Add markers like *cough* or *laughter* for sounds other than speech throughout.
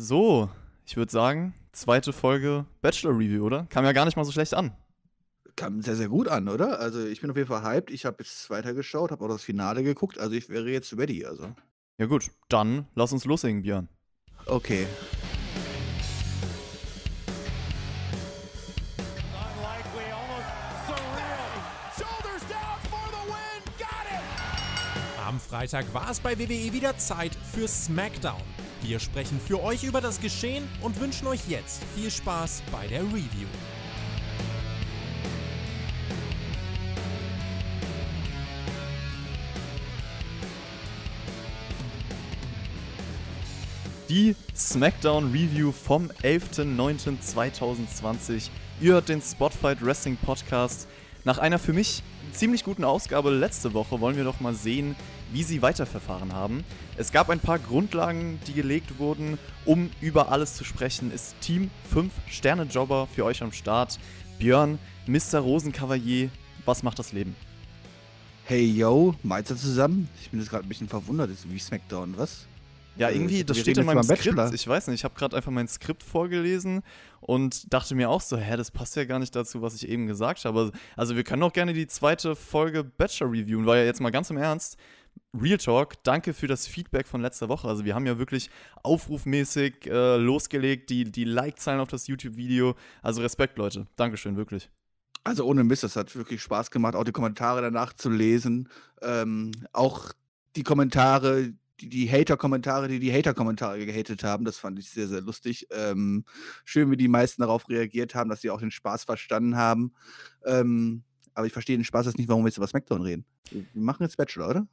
So, ich würde sagen, zweite Folge Bachelor Review, oder? Kam ja gar nicht mal so schlecht an. Kam sehr, sehr gut an, oder? Also ich bin auf jeden Fall hyped. Ich habe jetzt weitergeschaut, habe auch das Finale geguckt. Also ich wäre jetzt ready. Also. Ja gut, dann lass uns loslegen, Björn. Okay. Am Freitag war es bei WWE wieder Zeit für SmackDown. Wir sprechen für euch über das Geschehen und wünschen euch jetzt viel Spaß bei der Review. Die SmackDown Review vom 11.09.2020. Ihr hört den Spotfight Wrestling Podcast. Nach einer für mich ziemlich guten Ausgabe letzte Woche wollen wir doch mal sehen, wie sie weiterverfahren haben. Es gab ein paar Grundlagen, die gelegt wurden, um über alles zu sprechen. Ist Team 5 Sterne Jobber für euch am Start. Björn, Mr. Rosenkavalier, was macht das Leben? Hey yo, Meister zusammen. Ich bin jetzt gerade ein bisschen verwundert, ist wie Smackdown, was? Ja, Äh, irgendwie, das wir steht in meinem Skript. Bachelor. Ich weiß nicht, ich habe gerade einfach mein Skript vorgelesen und dachte mir auch so, hä, das passt ja gar nicht dazu, was ich eben gesagt habe. Also wir können auch gerne die zweite Folge Bachelor reviewen, weil ja jetzt mal ganz im Ernst, Real Talk, danke für das Feedback von letzter Woche. Also wir haben ja wirklich aufrufmäßig äh, losgelegt, die, die Like-Zahlen auf das YouTube-Video. Also Respekt, Leute. Dankeschön, wirklich. Also ohne Mist, das hat wirklich Spaß gemacht, auch die Kommentare danach zu lesen. Ähm, auch die Kommentare, die, Hater-Kommentare, die die Hater-Kommentare gehatet haben, das fand ich sehr, sehr lustig. Ähm, schön, wie die meisten darauf reagiert haben, dass sie auch den Spaß verstanden haben. Ähm, aber ich verstehe den Spaß jetzt nicht, warum wir jetzt über SmackDown reden. Wir machen jetzt Bachelor, oder?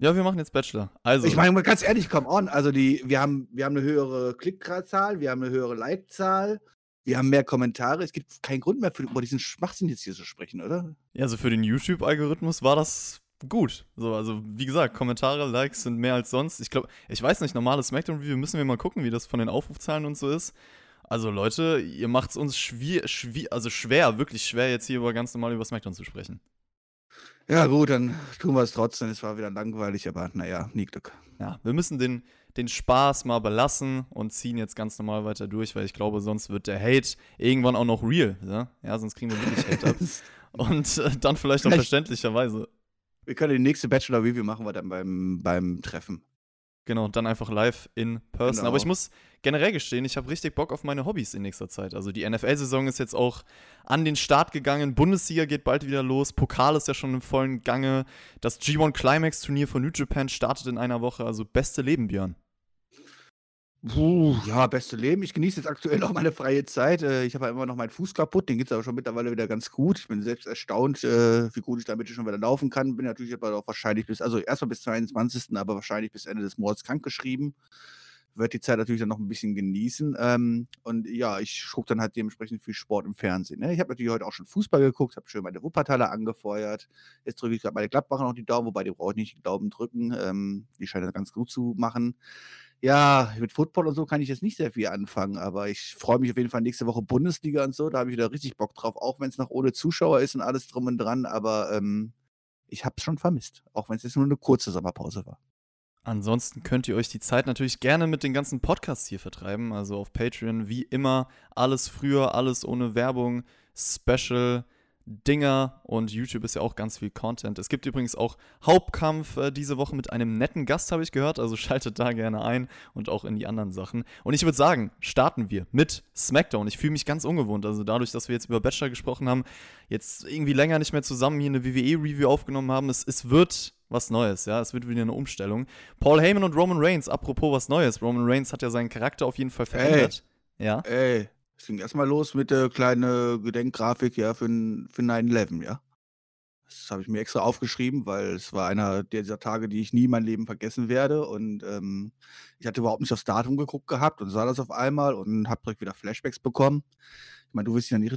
Ja, wir machen jetzt Bachelor. Also, Ich meine, mal ganz ehrlich, come on. Also die, wir haben, wir haben eine höhere Klickzahl, wir haben eine höhere Like-Zahl, wir haben mehr Kommentare. Es gibt keinen Grund mehr für über diesen Schwachsinn jetzt hier zu sprechen, oder? Ja, also für den YouTube-Algorithmus war das gut. So, also wie gesagt, Kommentare, Likes sind mehr als sonst. Ich glaube, ich weiß nicht, normales Smackdown-Review müssen wir mal gucken, wie das von den Aufrufzahlen und so ist. Also Leute, ihr macht es uns schwier, schwier, also schwer, wirklich schwer, jetzt hier über ganz normal über Smackdown zu sprechen. Ja, gut, dann tun wir es trotzdem. Es war wieder langweilig, aber naja, nie Glück. Ja, wir müssen den, den Spaß mal belassen und ziehen jetzt ganz normal weiter durch, weil ich glaube, sonst wird der Hate irgendwann auch noch real. Ja, ja sonst kriegen wir wirklich Hate ab. *laughs* Und äh, dann vielleicht auch verständlicherweise. Wir können die nächste Bachelor-Review machen wir dann beim, beim Treffen. Genau, dann einfach live in person. Genau. Aber ich muss generell gestehen, ich habe richtig Bock auf meine Hobbys in nächster Zeit. Also die NFL-Saison ist jetzt auch an den Start gegangen. Bundesliga geht bald wieder los. Pokal ist ja schon im vollen Gange. Das G1 Climax-Turnier von New Japan startet in einer Woche. Also beste Leben, Björn. Puh, ja, beste Leben. Ich genieße jetzt aktuell *laughs* auch meine freie Zeit. Äh, Ich habe ja immer noch meinen Fuß kaputt, den geht es aber schon mittlerweile wieder ganz gut. Ich bin selbst erstaunt, äh, wie gut ich damit schon wieder laufen kann. Bin natürlich aber auch wahrscheinlich bis, also erstmal bis 22., aber wahrscheinlich bis Ende des Monats krankgeschrieben. Wird die Zeit natürlich dann noch ein bisschen genießen. Ähm, und ja, ich gucke dann halt dementsprechend viel Sport im Fernsehen. Ne? Ich habe natürlich heute auch schon Fußball geguckt, habe schön meine Wuppertaler angefeuert. Jetzt drücke ich gerade meine Gladbacher noch die Daumen, wobei die brauche ich nicht die Daumen drücken. Ähm, die scheinen ganz gut zu machen. Ja, mit Football und so kann ich jetzt nicht sehr viel anfangen, aber ich freue mich auf jeden Fall nächste Woche Bundesliga und so. Da habe ich wieder richtig Bock drauf, auch wenn es noch ohne Zuschauer ist und alles drum und dran. Aber ähm, ich habe es schon vermisst, auch wenn es jetzt nur eine kurze Sommerpause war. Ansonsten könnt ihr euch die Zeit natürlich gerne mit den ganzen Podcasts hier vertreiben. Also auf Patreon, wie immer, alles früher, alles ohne Werbung, Special, Dinger und YouTube ist ja auch ganz viel Content. Es gibt übrigens auch Hauptkampf äh, diese Woche mit einem netten Gast, habe ich gehört. Also *laughs* schaltet da gerne ein und auch in die anderen Sachen. Und ich würde sagen, starten wir mit SmackDown. Ich fühle mich ganz ungewohnt. Also dadurch, dass wir jetzt über Bachelor gesprochen haben, jetzt irgendwie länger nicht mehr zusammen hier eine WWE-Review aufgenommen haben. Es, es wird was Neues, ja. Es wird wieder eine Umstellung. Paul Heyman und Roman Reigns, apropos was Neues. Roman Reigns hat ja seinen Charakter auf jeden Fall verändert. Ja. Ey, es ging erstmal los mit der kleinen Gedenkgrafik ja, für, für 9-11, ja. Das habe ich mir extra aufgeschrieben, weil es war einer dieser Tage, die ich nie in meinem Leben vergessen werde. Und ähm, ich hatte überhaupt nicht aufs Datum geguckt gehabt und sah das auf einmal und habe direkt wieder Flashbacks bekommen. Ich meine, du wirst dich an ihre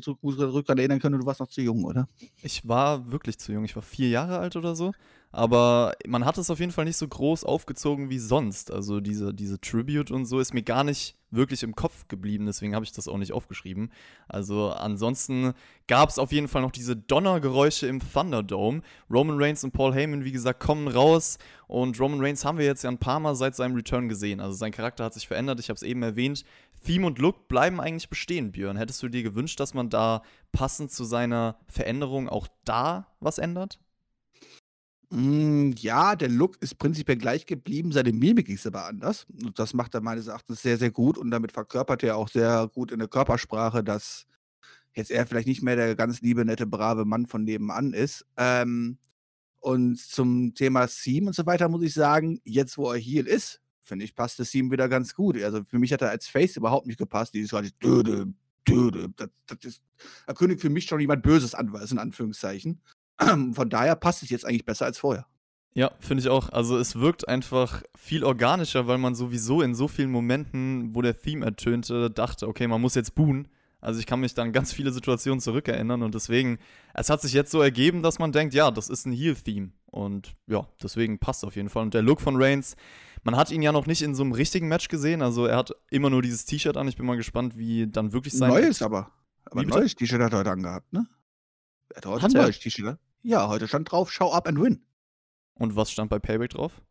Rückgrat erinnern können, du warst noch zu jung, oder? Ich war wirklich zu jung. Ich war vier Jahre alt oder so. aber man hat es auf jeden Fall nicht so groß aufgezogen wie sonst. Also diese, diese Tribute und so ist mir gar nicht wirklich im Kopf geblieben, deswegen habe ich das auch nicht aufgeschrieben. Also ansonsten gab es auf jeden Fall noch diese Donnergeräusche im Thunderdome. Roman Reigns und Paul Heyman, wie gesagt, kommen raus und Roman Reigns haben wir jetzt ja ein paar Mal seit seinem Return gesehen. Also sein Charakter hat sich verändert, ich habe es eben erwähnt. Theme und Look bleiben eigentlich bestehen, Björn. Hättest du dir gewünscht, dass man da passend zu seiner Veränderung auch da was ändert? Mm, ja, der Look ist prinzipiell gleich geblieben, seine Mimik ist aber anders. Und das macht er meines Erachtens sehr, sehr gut und damit verkörpert er auch sehr gut in der Körpersprache, dass jetzt er vielleicht nicht mehr der ganz liebe, nette, brave Mann von nebenan ist. Ähm, und zum Thema Theme und so weiter muss ich sagen, jetzt wo er Heel ist, finde ich, passt das Theme wieder ganz gut. Also für mich hat er als Face überhaupt nicht gepasst. Dieses gerade Döde, Döde. Das, das ist, da kündigt für mich schon jemand Böses an, in Anführungszeichen. *clears throat* Von daher passt es jetzt eigentlich besser als vorher. Ja, finde ich auch. Also es wirkt einfach viel organischer, weil man sowieso in so vielen Momenten, wo der Theme ertönte, dachte, okay, man muss jetzt buhen. Also ich kann mich dann ganz viele Situationen zurückerinnern und deswegen, es hat sich jetzt so ergeben, dass man denkt, ja, das ist ein Heal-Theme. Und ja, deswegen passt auf jeden Fall. Und der Look von Reigns, man hat ihn ja noch nicht in so einem richtigen Match gesehen. Also er hat immer nur dieses T-Shirt an. Ich bin mal gespannt, wie dann wirklich sein Neues aber. Aber ein neues T-Shirt hat er heute angehabt, ne? Er hat heute Hat ein er? neues T-Shirt. an. Ja, heute stand drauf, show up and win. Und was stand bei Payback drauf?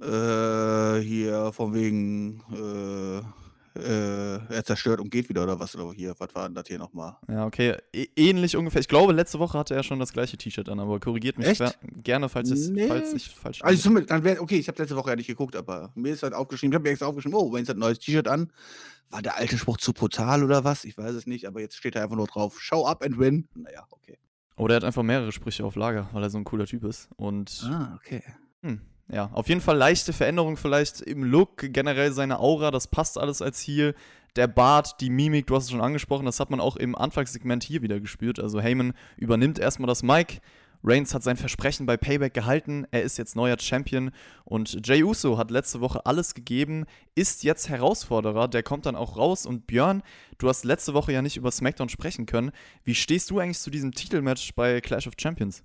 Äh, hier von wegen, äh, äh, er zerstört und geht wieder oder was oder hier, was war denn das hier nochmal? Ja, okay. Ä ähnlich ungefähr. Ich glaube, letzte Woche hatte er schon das gleiche T-Shirt an, aber korrigiert mich gerne, falls, es, Nee. falls ich falsch Also dann wäre, okay, ich habe letzte Woche ja nicht geguckt, aber mir ist halt aufgeschrieben, ich habe mir extra aufgeschrieben, oh, Wayne hat ein neues T-Shirt an. War der alte Spruch zu brutal oder was? Ich weiß es nicht, aber jetzt steht da einfach nur drauf, show up and win. Naja, okay. Oder er hat einfach mehrere Sprüche auf Lager, weil er so ein cooler Typ ist. Und Ah, okay. hm, ja, auf jeden Fall leichte Veränderung vielleicht im Look, generell seine Aura, das passt alles als Heel. Der Bart, die Mimik, du hast es schon angesprochen, das hat man auch im Anfangssegment hier wieder gespürt. Also Heyman übernimmt erstmal das Mic. Reigns hat sein Versprechen bei Payback gehalten. Er ist jetzt neuer Champion. Und Jey Uso hat letzte Woche alles gegeben, ist jetzt Herausforderer. Der kommt dann auch raus. Und Björn, du hast letzte Woche ja nicht über SmackDown sprechen können. Wie stehst du eigentlich zu diesem Titelmatch bei Clash of Champions?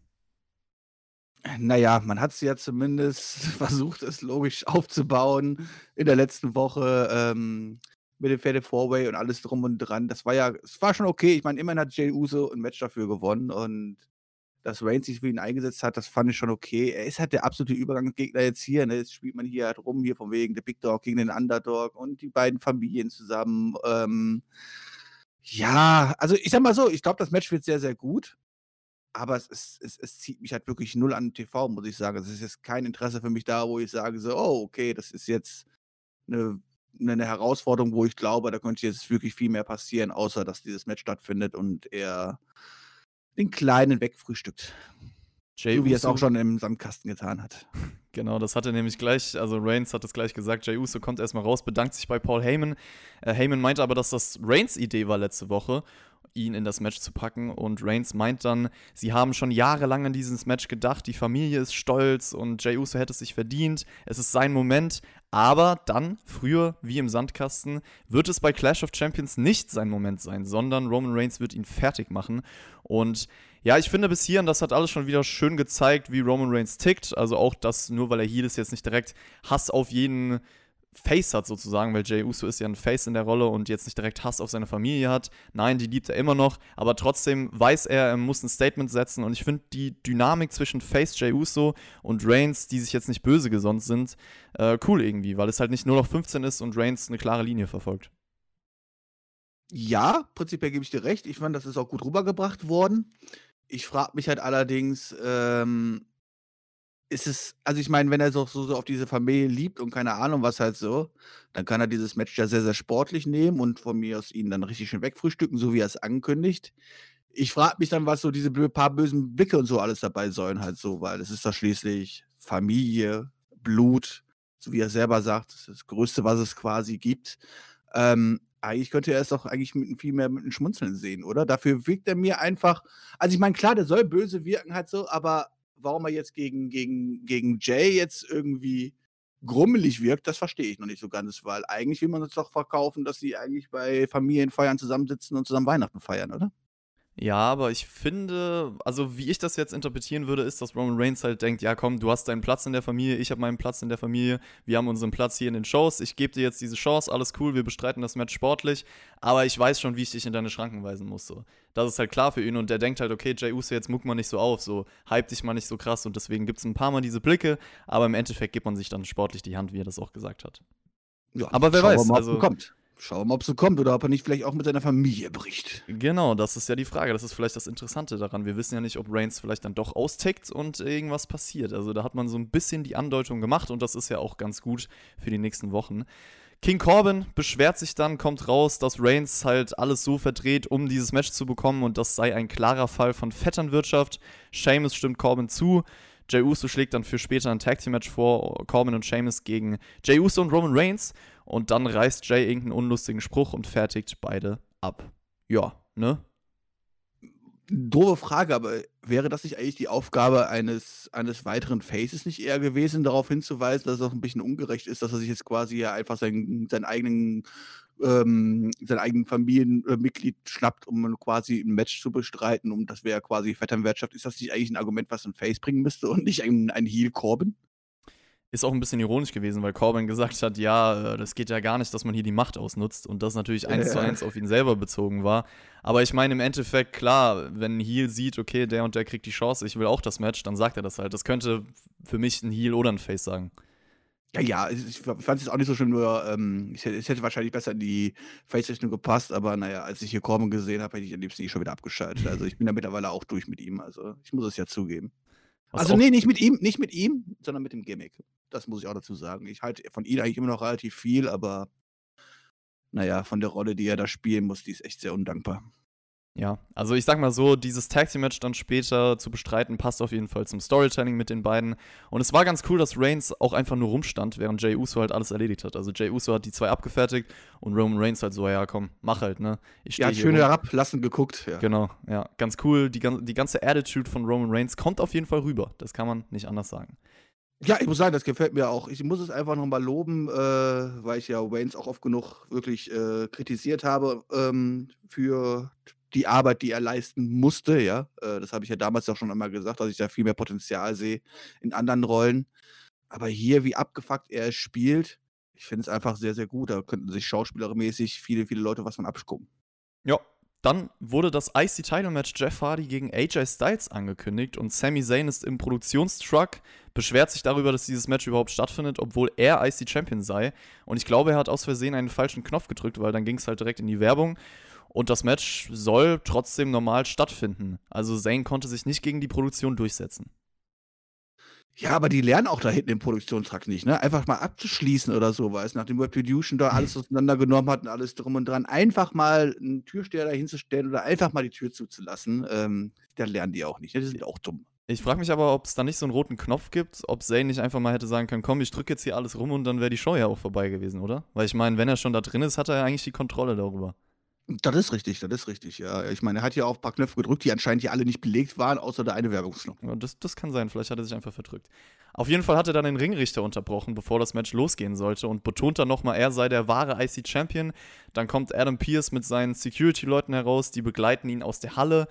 Naja, man hat es ja zumindest *laughs* versucht, es logisch aufzubauen in der letzten Woche ähm, mit dem Fatal Four-Way und alles drum und dran. Das war ja, es war schon okay. Ich meine, immerhin hat Jey Uso ein Match dafür gewonnen und dass Reigns sich für ihn eingesetzt hat, das fand ich schon okay. Er ist halt der absolute Übergangsgegner jetzt hier. Ne? Jetzt spielt man hier halt rum, hier von wegen der Big Dog gegen den Underdog und die beiden Familien zusammen. Ähm, ja, also ich sag mal so, ich glaube, das Match wird sehr, sehr gut. Aber es, ist, es, es zieht mich halt wirklich null an TV, muss ich sagen. Es ist jetzt kein Interesse für mich da, wo ich sage so, oh, okay, das ist jetzt eine, eine Herausforderung, wo ich glaube, da könnte jetzt wirklich viel mehr passieren, außer dass dieses Match stattfindet und er den Kleinen wegfrühstückt. Jey So wie er es auch schon im Sandkasten getan hat. *laughs* Genau, das hat er nämlich gleich, also Reigns hat es gleich gesagt, Jey Uso kommt erstmal raus, bedankt sich bei Paul Heyman. Äh, Heyman meinte aber, dass das Reigns Idee war letzte Woche, ihn in das Match zu packen. Und Reigns meint dann, sie haben schon jahrelang an dieses Match gedacht, die Familie ist stolz und Jey Uso hätte es sich verdient, es ist sein Moment, aber dann, früher wie im Sandkasten, wird es bei Clash of Champions nicht sein Moment sein, sondern Roman Reigns wird ihn fertig machen. Und ja, ich finde bis hierhin, das hat alles schon wieder schön gezeigt, wie Roman Reigns tickt. Also auch, dass nur weil er Heel ist, jetzt nicht direkt Hass auf jeden Face hat sozusagen, weil Jey Uso ist ja ein Face in der Rolle und jetzt nicht direkt Hass auf seine Familie hat. Nein, die liebt er immer noch, aber trotzdem weiß er, er muss ein Statement setzen und ich finde die Dynamik zwischen Face Jey Uso und Reigns, die sich jetzt nicht böse gesonnen sind, äh, cool irgendwie, weil es halt nicht nur noch 15 ist und Reigns eine klare Linie verfolgt. Ja, prinzipiell gebe ich dir recht. Ich fand, das ist auch gut rübergebracht worden. Ich frage mich halt allerdings, ähm, ist es, also ich meine, wenn er so, so, so auf diese Familie liebt und keine Ahnung was halt so, dann kann er dieses Match ja sehr, sehr sportlich nehmen und von mir aus ihn dann richtig schön wegfrühstücken, so wie er es ankündigt. Ich frage mich dann, was so diese paar bösen Blicke und so alles dabei sollen halt so, weil es ist doch schließlich Familie, Blut, so wie er selber sagt, das ist das Größte, was es quasi gibt. Ähm, eigentlich könnte er es doch eigentlich mit, viel mehr mit einem Schmunzeln sehen, oder? Dafür wirkt er mir einfach. Also ich meine, klar, der soll böse wirken halt so, aber warum er jetzt gegen, gegen, gegen Jay jetzt irgendwie grummelig wirkt, das verstehe ich noch nicht so ganz, weil eigentlich will man uns doch verkaufen, dass sie eigentlich bei Familienfeiern zusammensitzen und zusammen Weihnachten feiern, oder? Ja, aber ich finde, also wie ich das jetzt interpretieren würde, ist, dass Roman Reigns halt denkt, ja komm, du hast deinen Platz in der Familie, ich habe meinen Platz in der Familie, wir haben unseren Platz hier in den Shows, ich gebe dir jetzt diese Chance, alles cool, wir bestreiten das Match sportlich, aber ich weiß schon, wie ich dich in deine Schranken weisen muss. So. Das ist halt klar für ihn und der denkt halt, okay, Jay Uso, jetzt muck mal nicht so auf, so hype dich mal nicht so krass und deswegen gibt es ein paar Mal diese Blicke, aber im Endeffekt gibt man sich dann sportlich die Hand, wie er das auch gesagt hat. Ja, Aber wer weiß, also- kommt. Schauen wir mal, ob es so kommt oder ob er nicht vielleicht auch mit seiner Familie bricht. Genau, das ist ja die Frage. Das ist vielleicht das Interessante daran. Wir wissen ja nicht, ob Reigns vielleicht dann doch austickt und irgendwas passiert. Also da hat man so ein bisschen die Andeutung gemacht und das ist ja auch ganz gut für die nächsten Wochen. King Corbin beschwert sich dann, kommt raus, dass Reigns halt alles so verdreht, um dieses Match zu bekommen und das sei ein klarer Fall von Vetternwirtschaft. Sheamus stimmt Corbin zu. Jey Uso schlägt dann für später ein Tag Team Match vor, Corbin und Sheamus gegen Jey Uso und Roman Reigns und dann reißt Jay irgendeinen unlustigen Spruch und fertigt beide ab. Ja, ne? Doofe Frage, aber wäre das nicht eigentlich die Aufgabe eines, eines weiteren Faces nicht eher gewesen, darauf hinzuweisen, dass es auch ein bisschen ungerecht ist, dass er sich jetzt quasi ja einfach seinen, seinen eigenen, ähm, sein eigenen Familienmitglied schnappt, um quasi ein Match zu bestreiten, um das wäre quasi Vetternwirtschaft. Ist das nicht eigentlich ein Argument, was ein Face bringen müsste und nicht ein, ein Heel Corbin? Ist auch ein bisschen ironisch gewesen, weil Corbin gesagt hat, ja, äh, das geht ja gar nicht, dass man hier die Macht ausnutzt und das natürlich eins zu eins auf ihn selber bezogen war. Aber ich meine im Endeffekt, klar, wenn ein Heel sieht, okay, der und der kriegt die Chance, ich will auch das Match, dann sagt er das halt. Das könnte für mich ein Heel oder ein Face sagen. Ja, ja, ich, ich fand es auch nicht so schlimm, nur ähm, ich, hätte- es hätte wahrscheinlich besser in die Face-Rechnung gepasst, aber naja, als ich hier Corbin gesehen habe, hätte ich am liebsten eh schon wieder abgeschaltet. Also ich bin da mittlerweile auch durch mit ihm, also ich muss es ja zugeben. Also nee, nicht mit ihm, nicht mit ihm, sondern mit dem Gimmick. Das muss ich auch dazu sagen. Ich halte von ihm eigentlich immer noch relativ viel, aber naja, von der Rolle, die er da spielen muss, die ist echt sehr undankbar. Ja, also ich sag mal so, dieses Tag Team Match dann später zu bestreiten, passt auf jeden Fall zum Storytelling mit den beiden. Und es war ganz cool, dass Reigns auch einfach nur rumstand, während Jey Uso halt alles erledigt hat. Also Jey Uso hat die zwei abgefertigt und Roman Reigns halt so, ja komm, mach halt, ne? Ich hier schön herablassen geguckt. Ja. Genau, ja, ganz cool. Die, die ganze Attitude von Roman Reigns kommt auf jeden Fall rüber. Das kann man nicht anders sagen. Ja, ich muss sagen, das gefällt mir auch. Ich muss es einfach nochmal loben, äh, weil ich ja Waynes auch oft genug wirklich äh, kritisiert habe ähm, für die Arbeit, die er leisten musste. Ja, äh, das habe ich ja damals auch schon einmal gesagt, dass ich da viel mehr Potenzial sehe in anderen Rollen. Aber hier, wie abgefuckt er es spielt, ich finde es einfach sehr, sehr gut. Da könnten sich schauspielermäßig viele, viele Leute was von abgucken. Ja. Dann wurde das IC-Title-Match Jeff Hardy gegen AJ Styles angekündigt und Sami Zayn ist im Produktionstruck, beschwert sich darüber, dass dieses Match überhaupt stattfindet, obwohl er IC-Champion sei. Und ich glaube, er hat aus Versehen einen falschen Knopf gedrückt, weil dann ging es halt direkt in die Werbung. Und das Match soll trotzdem normal stattfinden. Also Zayn konnte sich nicht gegen die Produktion durchsetzen. Ja, aber die lernen auch da hinten im Produktionstrakt nicht, ne? Einfach mal abzuschließen oder sowas, nachdem Retribution da alles auseinandergenommen hat und alles drum und dran. Einfach mal einen Türsteher da hinzustellen oder einfach mal die Tür zuzulassen. Ähm, da lernen die auch nicht. Ne? Die sind auch dumm. Ich frage mich aber, ob es da nicht so einen roten Knopf gibt, ob Zayn nicht einfach mal hätte sagen können, komm, ich drücke jetzt hier alles rum und dann wäre die Show ja auch vorbei gewesen, oder? Weil ich meine, wenn er schon da drin ist, hat er ja eigentlich die Kontrolle darüber. Das ist richtig, das ist richtig, ja. Ich meine, er hat ja auch ein paar Knöpfe gedrückt, die anscheinend hier alle nicht belegt waren, außer der eine Werbungsknopf. Ja, das, das kann sein, vielleicht hat er sich einfach verdrückt. Auf jeden Fall hat er dann den Ringrichter unterbrochen, bevor das Match losgehen sollte und betont dann nochmal, er sei der wahre IC-Champion. Dann kommt Adam Pierce mit seinen Security-Leuten heraus, die begleiten ihn aus der Halle.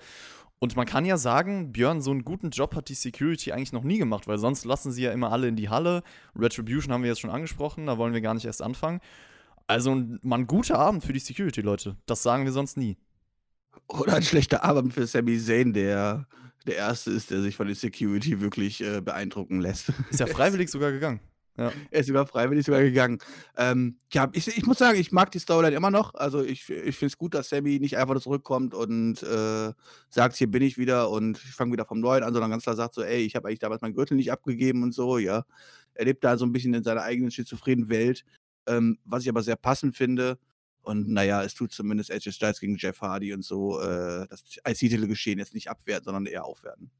Und man kann ja sagen, Björn, so einen guten Job hat die Security eigentlich noch nie gemacht, weil sonst lassen sie ja immer alle in die Halle. Retribution haben wir jetzt schon angesprochen, da wollen wir gar nicht erst anfangen. Also ein- mal ein guter Abend für die Security-Leute. Das sagen wir sonst nie. Oder ein schlechter Abend für Sami Zayn, der der Erste ist, der sich von der Security wirklich äh, beeindrucken lässt. Ist ja *laughs* freiwillig sogar gegangen. Er ist sogar freiwillig sogar gegangen. Ähm, ja, ich, ich muss sagen, ich mag die Storyline immer noch. Also ich, ich finde es gut, dass Sammy nicht einfach zurückkommt und äh, sagt, hier bin ich wieder und ich fange wieder vom Neuen an, sondern ganz klar sagt so, ey, ich habe eigentlich damals meinen Gürtel nicht abgegeben und so, ja. Er lebt da so ein bisschen in seiner eigenen schizophrenen Welt, ähm, was ich aber sehr passend finde. Und naja, es tut zumindest AJ Styles gegen Jeff Hardy und so äh, das IC-Titel-Geschehen jetzt nicht abwerten, sondern eher aufwerten.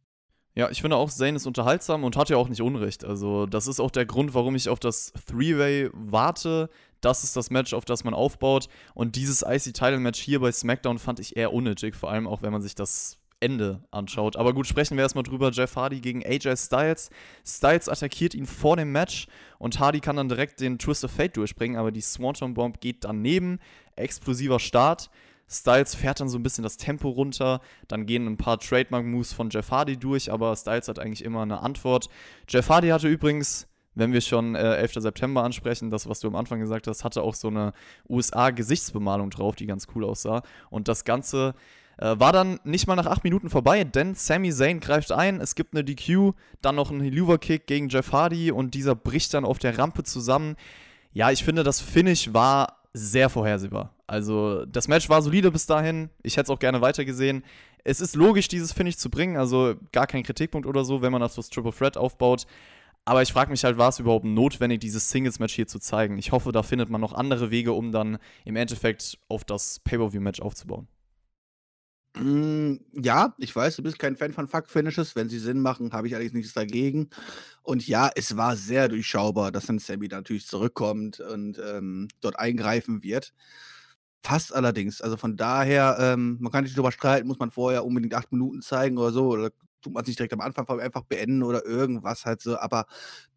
Ja, ich finde auch, Zayn ist unterhaltsam und hat ja auch nicht Unrecht. Also, das ist auch der Grund, warum ich auf das Three-Way warte. Das ist das Match, auf das man aufbaut. Und dieses IC-Title-Match hier bei SmackDown fand ich eher unnötig, vor allem auch, wenn man sich das Ende anschaut. Aber gut, sprechen wir erstmal drüber. Jeff Hardy gegen AJ Styles. Styles attackiert ihn vor dem Match und Hardy kann dann direkt den Twist of Fate durchbringen, aber die Swanton Bomb geht daneben. Explosiver Start. Styles fährt dann so ein bisschen das Tempo runter, dann gehen ein paar Trademark-Moves von Jeff Hardy durch, aber Styles hat eigentlich immer eine Antwort. Jeff Hardy hatte übrigens, wenn wir schon äh, 11. September ansprechen, das, was du am Anfang gesagt hast, hatte auch so eine USA-Gesichtsbemalung drauf, die ganz cool aussah. Und das Ganze äh, war dann nicht mal nach acht Minuten vorbei, denn Sami Zayn greift ein, es gibt eine DQ, dann noch ein Helluva-Kick gegen Jeff Hardy und dieser bricht dann auf der Rampe zusammen. Ja, ich finde, das Finish war sehr vorhersehbar. Also, das Match war solide bis dahin. Ich hätte es auch gerne weitergesehen. Es ist logisch, dieses Finish zu bringen, also gar kein Kritikpunkt oder so, wenn man auf das Triple Threat aufbaut. Aber ich frage mich halt, war es überhaupt notwendig, dieses Singles-Match hier zu zeigen? Ich hoffe, da findet man noch andere Wege, um dann im Endeffekt auf das Pay-Per-View-Match aufzubauen. Mm, ja, ich weiß, du bist kein Fan von Fuck-Finishes. Wenn sie Sinn machen, habe ich allerdings nichts dagegen. Und ja, es war sehr durchschaubar, dass dann Sammy natürlich zurückkommt und ähm, dort eingreifen wird. Fast allerdings. Also von daher, ähm, man kann nicht drüber streiten, muss man vorher unbedingt acht Minuten zeigen oder so. Oder tut man sich direkt am Anfang einfach beenden oder irgendwas halt so. Aber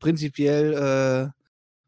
prinzipiell äh,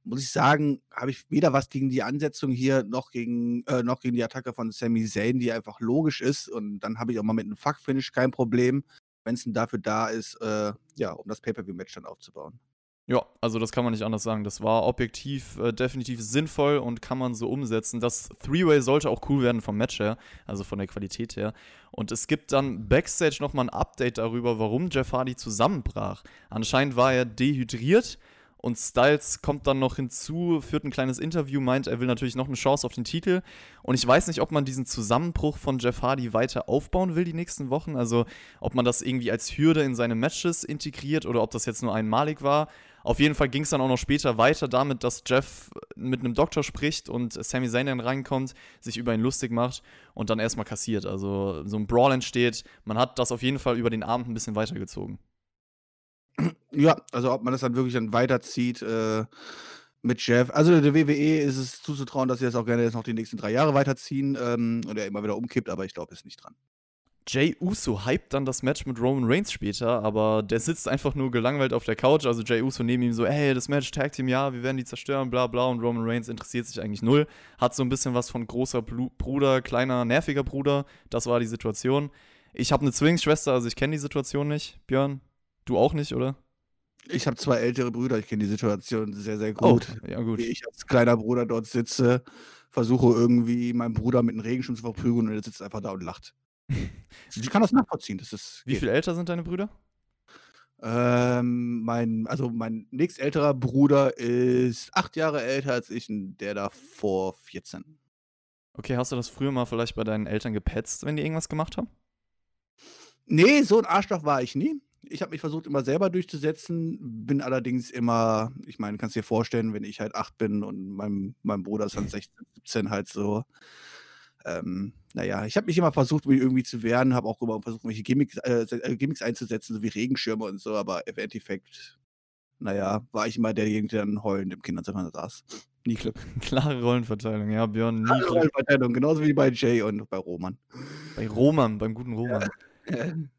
muss ich sagen, habe ich weder was gegen die Ansetzung hier noch gegen, äh, noch gegen die Attacke von Sami Zayn, die einfach logisch ist. Und dann habe ich auch mal mit einem Fuck-Finish kein Problem, wenn es denn dafür da ist, äh, ja, um das Pay-Per-View-Match dann aufzubauen. Ja, also das kann man nicht anders sagen. Das war objektiv äh, definitiv sinnvoll und kann man so umsetzen. Das Three-Way sollte auch cool werden vom Match her, also von der Qualität her. Und es gibt dann Backstage nochmal ein Update darüber, warum Jeff Hardy zusammenbrach. Anscheinend war er dehydriert und Styles kommt dann noch hinzu, führt ein kleines Interview, meint, er will natürlich noch eine Chance auf den Titel. Und ich weiß nicht, ob man diesen Zusammenbruch von Jeff Hardy weiter aufbauen will die nächsten Wochen. Also ob man das irgendwie als Hürde in seine Matches integriert oder ob das jetzt nur einmalig war. Auf jeden Fall ging es dann auch noch später weiter damit, dass Jeff mit einem Doktor spricht und Sami Zayn dann reinkommt, sich über ihn lustig macht und dann erstmal kassiert. Also so ein Brawl entsteht. Man hat das auf jeden Fall über den Abend ein bisschen weitergezogen. Ja, also ob man das dann wirklich dann weiterzieht äh, mit Jeff. Also der WWE ist es zuzutrauen, dass sie das auch gerne jetzt noch die nächsten drei Jahre weiterziehen ähm, und er immer wieder umkippt, aber ich glaube, ist nicht dran. Jay Uso hypt dann das Match mit Roman Reigns später, aber der sitzt einfach nur gelangweilt auf der Couch. Also Jay Uso neben ihm so, hey, das Match Tag Team, ja, wir werden die zerstören, bla bla. Und Roman Reigns interessiert sich eigentlich null. Hat so ein bisschen was von großer Bruder, kleiner, nerviger Bruder. Das war die Situation. Ich habe eine Zwillingsschwester, also ich kenne die Situation nicht. Björn, du auch nicht, oder? Ich habe zwei ältere Brüder, ich kenne die Situation sehr, sehr gut. Oh, ja, gut. Wie ich als kleiner Bruder dort sitze, versuche irgendwie meinen Bruder mit einem Regenschirm zu verprügeln und er sitzt einfach da und lacht. *laughs* ich kann das nachvollziehen. Das ist Wie viel älter sind deine Brüder? Ähm, mein, also mein nächstälterer Bruder ist acht Jahre älter als ich und der davor 14. Okay, hast du das früher mal vielleicht bei deinen Eltern gepetzt, wenn die irgendwas gemacht haben? Nee, so ein Arschloch war ich nie. Ich habe mich versucht, immer selber durchzusetzen, bin allerdings immer, ich meine, kannst dir vorstellen, wenn ich halt 8 bin und mein, mein Bruder ist dann *laughs* 16, 17 halt so. Ähm, naja, ich habe mich immer versucht, mich irgendwie zu wehren, habe auch immer versucht, welche Gimmicks, äh, äh, Gimmicks einzusetzen, so wie Regenschirme und so, aber im Endeffekt, naja, war ich immer derjenige, der dann heulend im Kinderzimmer saß. Nie Glück. *laughs* Klare Rollenverteilung, ja, Björn, nie Klare Glück. Rollenverteilung, genauso wie bei Jay und bei Roman. Bei Roman, beim guten Roman. *laughs*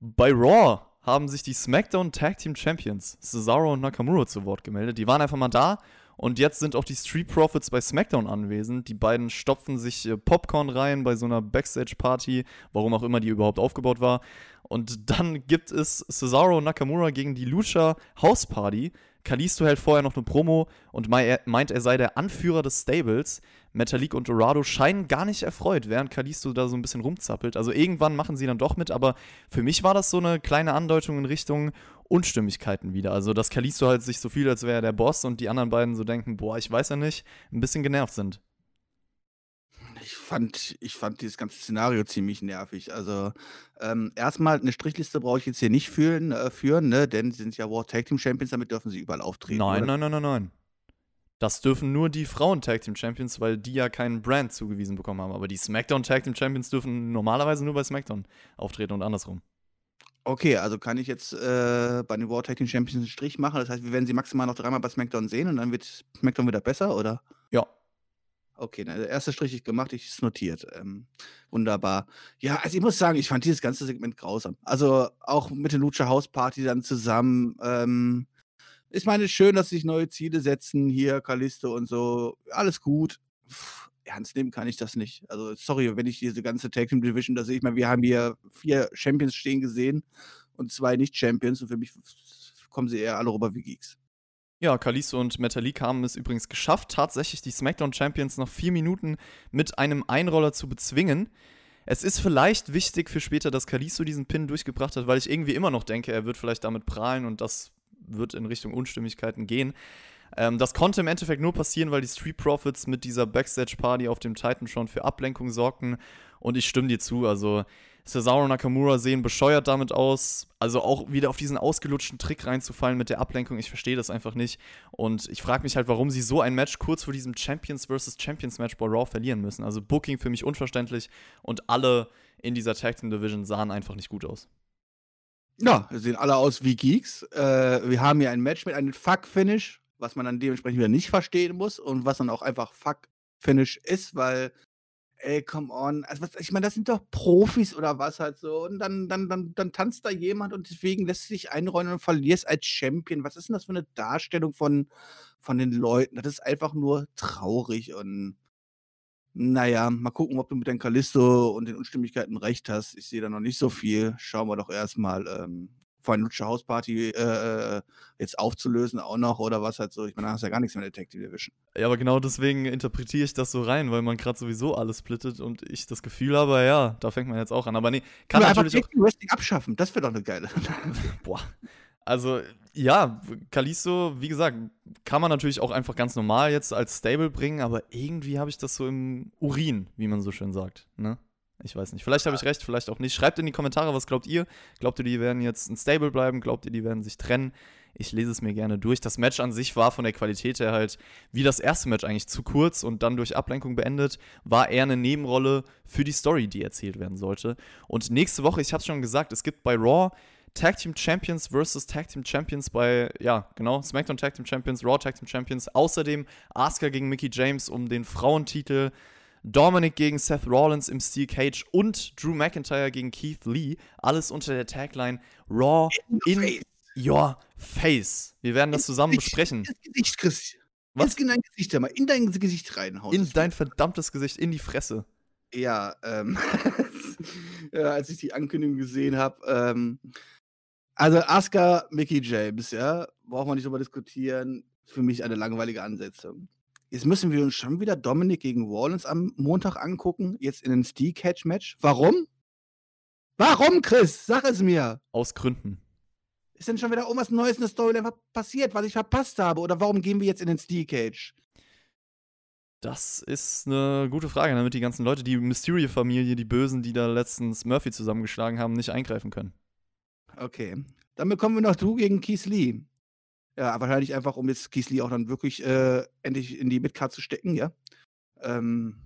Bei Raw haben sich die SmackDown Tag Team Champions Cesaro und Nakamura zu Wort gemeldet. Die waren einfach mal da und jetzt sind auch die Street Profits bei SmackDown anwesend. Die beiden stopfen sich äh, Popcorn rein bei so einer Backstage-Party, warum auch immer die überhaupt aufgebaut war. Und dann gibt es Cesaro und Nakamura gegen die Lucha House Party. Kalisto hält vorher noch eine Promo und meint, er sei der Anführer des Stables. Metalik und Dorado scheinen gar nicht erfreut, während Kalisto da so ein bisschen rumzappelt. Also irgendwann machen sie dann doch mit, aber für mich war das so eine kleine Andeutung in Richtung Unstimmigkeiten wieder. Also, dass Kalisto halt sich so viel, als wäre er der Boss und die anderen beiden so denken, boah, ich weiß ja nicht, ein bisschen genervt sind. Ich fand, ich fand dieses ganze Szenario ziemlich nervig. Also, ähm, erstmal eine Strichliste brauche ich jetzt hier nicht führen, äh, führen, ne? Denn sie sind ja World Tag Team Champions, damit dürfen sie überall auftreten. Nein, oder? nein, nein, nein, nein. Das dürfen nur die Frauen Tag Team Champions, weil die ja keinen Brand zugewiesen bekommen haben. Aber die SmackDown Tag Team Champions dürfen normalerweise nur bei SmackDown auftreten und andersrum. Okay, also kann ich jetzt äh, bei den World Tag Team Champions einen Strich machen. Das heißt, wir werden sie maximal noch dreimal bei SmackDown sehen und dann wird SmackDown wieder besser, oder? Okay, na, der erste Strich ist gemacht, ich ist notiert. Ähm, wunderbar. Ja, also ich muss sagen, ich fand dieses ganze Segment grausam. Also auch mit der Lucha House Party dann zusammen. Ähm, ich meine, schön, dass sich neue Ziele setzen, hier, Kalisto und so. Alles gut. Pff, ernst nehmen kann ich das nicht. Also, sorry, wenn ich diese ganze Tag Team Division da sehe ich mal, wir haben hier 4 Champions stehen gesehen und 2 Nicht-Champions und für mich kommen sie eher alle rüber wie Geeks. Ja, Kalisto und Metalik haben es übrigens geschafft, tatsächlich die SmackDown Champions nach vier Minuten mit einem Einroller zu bezwingen. Es ist vielleicht wichtig für später, dass Kalisto diesen Pin durchgebracht hat, weil ich irgendwie immer noch denke, er wird vielleicht damit prahlen und das wird in Richtung Unstimmigkeiten gehen. Ähm, das konnte im Endeffekt nur passieren, weil die Street Profits mit dieser Backstage-Party auf dem Titan schon für Ablenkung sorgten. Und ich stimme dir zu, also Cesaro Nakamura sehen bescheuert damit aus. Also auch wieder auf diesen ausgelutschten Trick reinzufallen mit der Ablenkung, ich verstehe das einfach nicht. Und ich frage mich halt, warum sie so ein Match kurz vor diesem Champions vs. Champions Match bei Raw verlieren müssen. Also Booking für mich unverständlich und alle in dieser Tag Team Division sahen einfach nicht gut aus. Ja, sehen alle aus wie Geeks. Äh, wir haben hier ein Match mit einem Fuck-Finish, was man dann dementsprechend wieder nicht verstehen muss und was dann auch einfach Fuck-Finish ist, weil Ey, come on. Also, was ich meine, das sind doch Profis oder was halt so. Und dann dann dann dann tanzt da jemand und deswegen lässt du dich einräumen und verlierst als Champion. Was ist denn das für eine Darstellung von von den Leuten? Das ist einfach nur traurig und na ja, mal gucken, ob du mit deinem Kalisto und den Unstimmigkeiten recht hast. Ich sehe da noch nicht so viel. Schauen wir doch erst mal, ähm, vor Lutscher Hausparty äh, äh, jetzt aufzulösen auch noch oder was halt so. Ich meine, da hast du ja gar nichts mehr Tag Division. Ja, aber genau deswegen interpretiere ich das so rein, weil man gerade sowieso alles splittet und ich das Gefühl habe, ja, da fängt man jetzt auch an. Aber nee, kann Oder natürlich einfach Team Wrestling abschaffen. Das wäre doch eine geile. auch. *laughs* Boah. Also, ja, Kalisto, wie gesagt, kann man natürlich auch einfach ganz normal jetzt als Stable bringen, aber irgendwie habe ich das so im Urin, wie man so schön sagt. Ne? Ich weiß nicht. Vielleicht habe ich recht, vielleicht auch nicht. Schreibt in die Kommentare, was glaubt ihr? Glaubt ihr, die werden jetzt ein Stable bleiben? Glaubt ihr, die werden sich trennen? Ich lese es mir gerne durch. Das Match an sich war von der Qualität her halt wie das erste Match eigentlich zu kurz und dann durch Ablenkung beendet. War eher eine Nebenrolle für die Story, die erzählt werden sollte. Und nächste Woche, ich habe es schon gesagt, es gibt bei Raw Tag Team Champions versus Tag Team Champions bei, ja, genau, SmackDown Tag Team Champions, Raw Tag Team Champions. Außerdem Asuka gegen Mickey James um den Frauentitel. Dominic gegen Seth Rollins im Steel Cage und Drew McIntyre gegen Keith Lee. Alles unter der Tagline Raw in, Face. your face. Wir werden das zusammen Ins besprechen. Ins Gesicht, Chris. Was? Ins in dein Gesicht, mal. In dein Gesicht reinhauen. In dein verdammtes Gesicht, in die Fresse. Ja, ähm, ja, *laughs* als ich die Ankündigung gesehen habe, ähm, also Asuka, Mickey James, ja, braucht man nicht drüber diskutieren. Für mich eine langweilige Ansetzung. Jetzt müssen wir uns schon wieder Dominic gegen Rollins am Montag angucken, jetzt in einem Steel Catch Match. Warum? Warum, Chris? Sag es mir. Aus Gründen. Ist denn schon wieder irgendwas Neues in der Storyline passiert, was ich verpasst habe? Oder warum gehen wir jetzt in den Steel Cage? Das ist eine gute Frage, damit die ganzen Leute, die Mysterio-Familie, die Bösen, die da letztens Murphy zusammengeschlagen haben, nicht eingreifen können. Okay. Dann bekommen wir noch du gegen Keith Lee. Ja, wahrscheinlich einfach, um jetzt Lee auch dann wirklich äh, endlich in die Midcard zu stecken, ja. Ähm,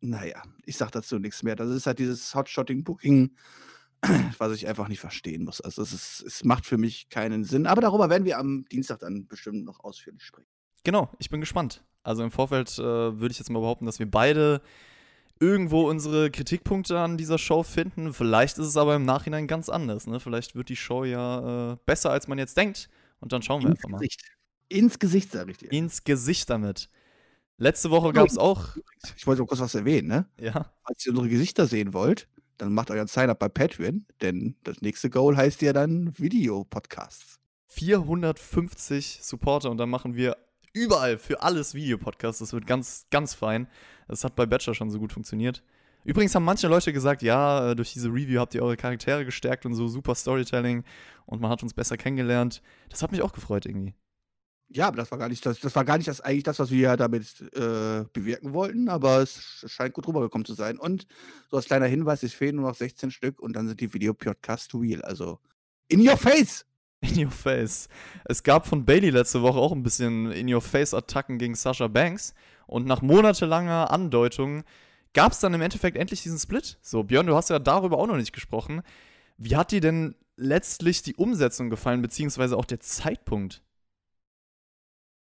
naja, ich sag dazu nichts mehr. Das ist halt dieses Hotshotting-Booking, *clears throat* was ich einfach nicht verstehen muss. Also es, ist, es macht für mich keinen Sinn. Aber darüber werden wir am Dienstag dann bestimmt noch ausführlich sprechen. Genau, ich bin gespannt. Also im Vorfeld äh, würde ich jetzt mal behaupten, dass wir beide irgendwo unsere Kritikpunkte an dieser Show finden. Vielleicht ist es aber im Nachhinein ganz anders. Ne? Vielleicht wird die Show ja äh, besser, als man jetzt denkt. Und dann schauen wir Ins einfach mal. Gesicht. Ins Gesicht, sag ich dir. Ins Gesicht damit. Letzte Woche gab es auch. Ich wollte noch kurz was erwähnen, ne? Ja, Falls ihr unsere Gesichter sehen wollt, dann macht euren Sign-up bei Patreon, denn das nächste Goal heißt ja dann Video-Podcasts. 450 Supporter und dann machen wir überall für alles Videopodcasts. Das wird ganz, ganz fein. Das hat bei Bachelor schon so gut funktioniert. Übrigens haben manche Leute gesagt, ja, äh, durch diese Review habt ihr eure Charaktere gestärkt und so super Storytelling und man hat uns besser kennengelernt. Das hat mich auch gefreut irgendwie. Ja, aber das war gar nicht das, das war gar nicht das eigentlich das, was wir ja damit äh, bewirken wollten, aber es scheint gut rübergekommen zu sein. Und so als kleiner Hinweis, es fehlen nur noch 16 Stück und dann sind die Videopodcasts real. Also in your face! *laughs* In your face. Es gab von Bailey letzte Woche auch ein bisschen in your face Attacken gegen Sasha Banks und nach monatelanger Andeutung gab es dann im Endeffekt endlich diesen Split. So, Björn, du hast ja darüber auch noch nicht gesprochen. Wie hat dir denn letztlich die Umsetzung gefallen, beziehungsweise auch der Zeitpunkt?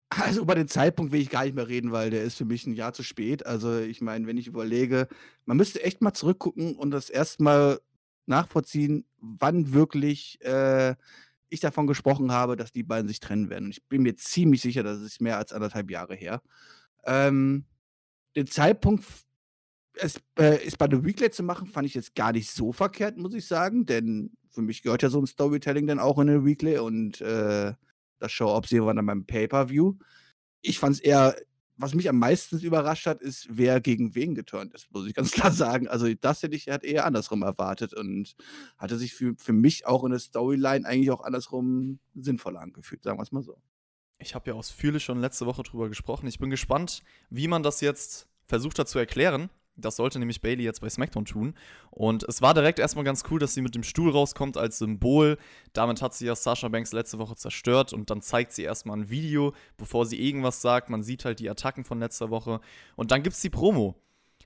Also über den Zeitpunkt will ich gar nicht mehr reden, weil der ist für mich ein Jahr zu spät. Also ich meine, wenn ich überlege, man müsste echt mal zurückgucken und das erstmal nachvollziehen, wann wirklich äh, ich davon gesprochen habe, dass die beiden sich trennen werden. Und ich bin mir ziemlich sicher, das ist mehr als anderthalb Jahre her. Ähm, den Zeitpunkt es, äh, es bei der Weekly zu machen, fand ich jetzt gar nicht so verkehrt, muss ich sagen, denn für mich gehört ja so 'n Storytelling dann auch in 'ne Weekly und, äh, das Show-Up sehen wir dann beim Pay-Per-View. Ich fand's eher was mich am meisten überrascht hat, ist, wer gegen wen geturnt ist, muss ich ganz *laughs* klar sagen. Also, das hätte ich halt eher andersrum erwartet und hatte sich für für mich auch in der Storyline eigentlich auch andersrum sinnvoller angefühlt, sagen wir's mal so. Ich habe ja ausführlich schon letzte Woche drüber gesprochen. Ich bin gespannt, wie man das jetzt versucht hat zu erklären. Das sollte nämlich Bailey jetzt bei SmackDown tun. Und es war direkt erstmal ganz cool, dass sie mit dem Stuhl rauskommt als Symbol. Damit hat sie ja Sasha Banks letzte Woche zerstört und dann zeigt sie erstmal ein Video, bevor sie irgendwas sagt. Man sieht halt die Attacken von letzter Woche. Und dann gibt's die Promo.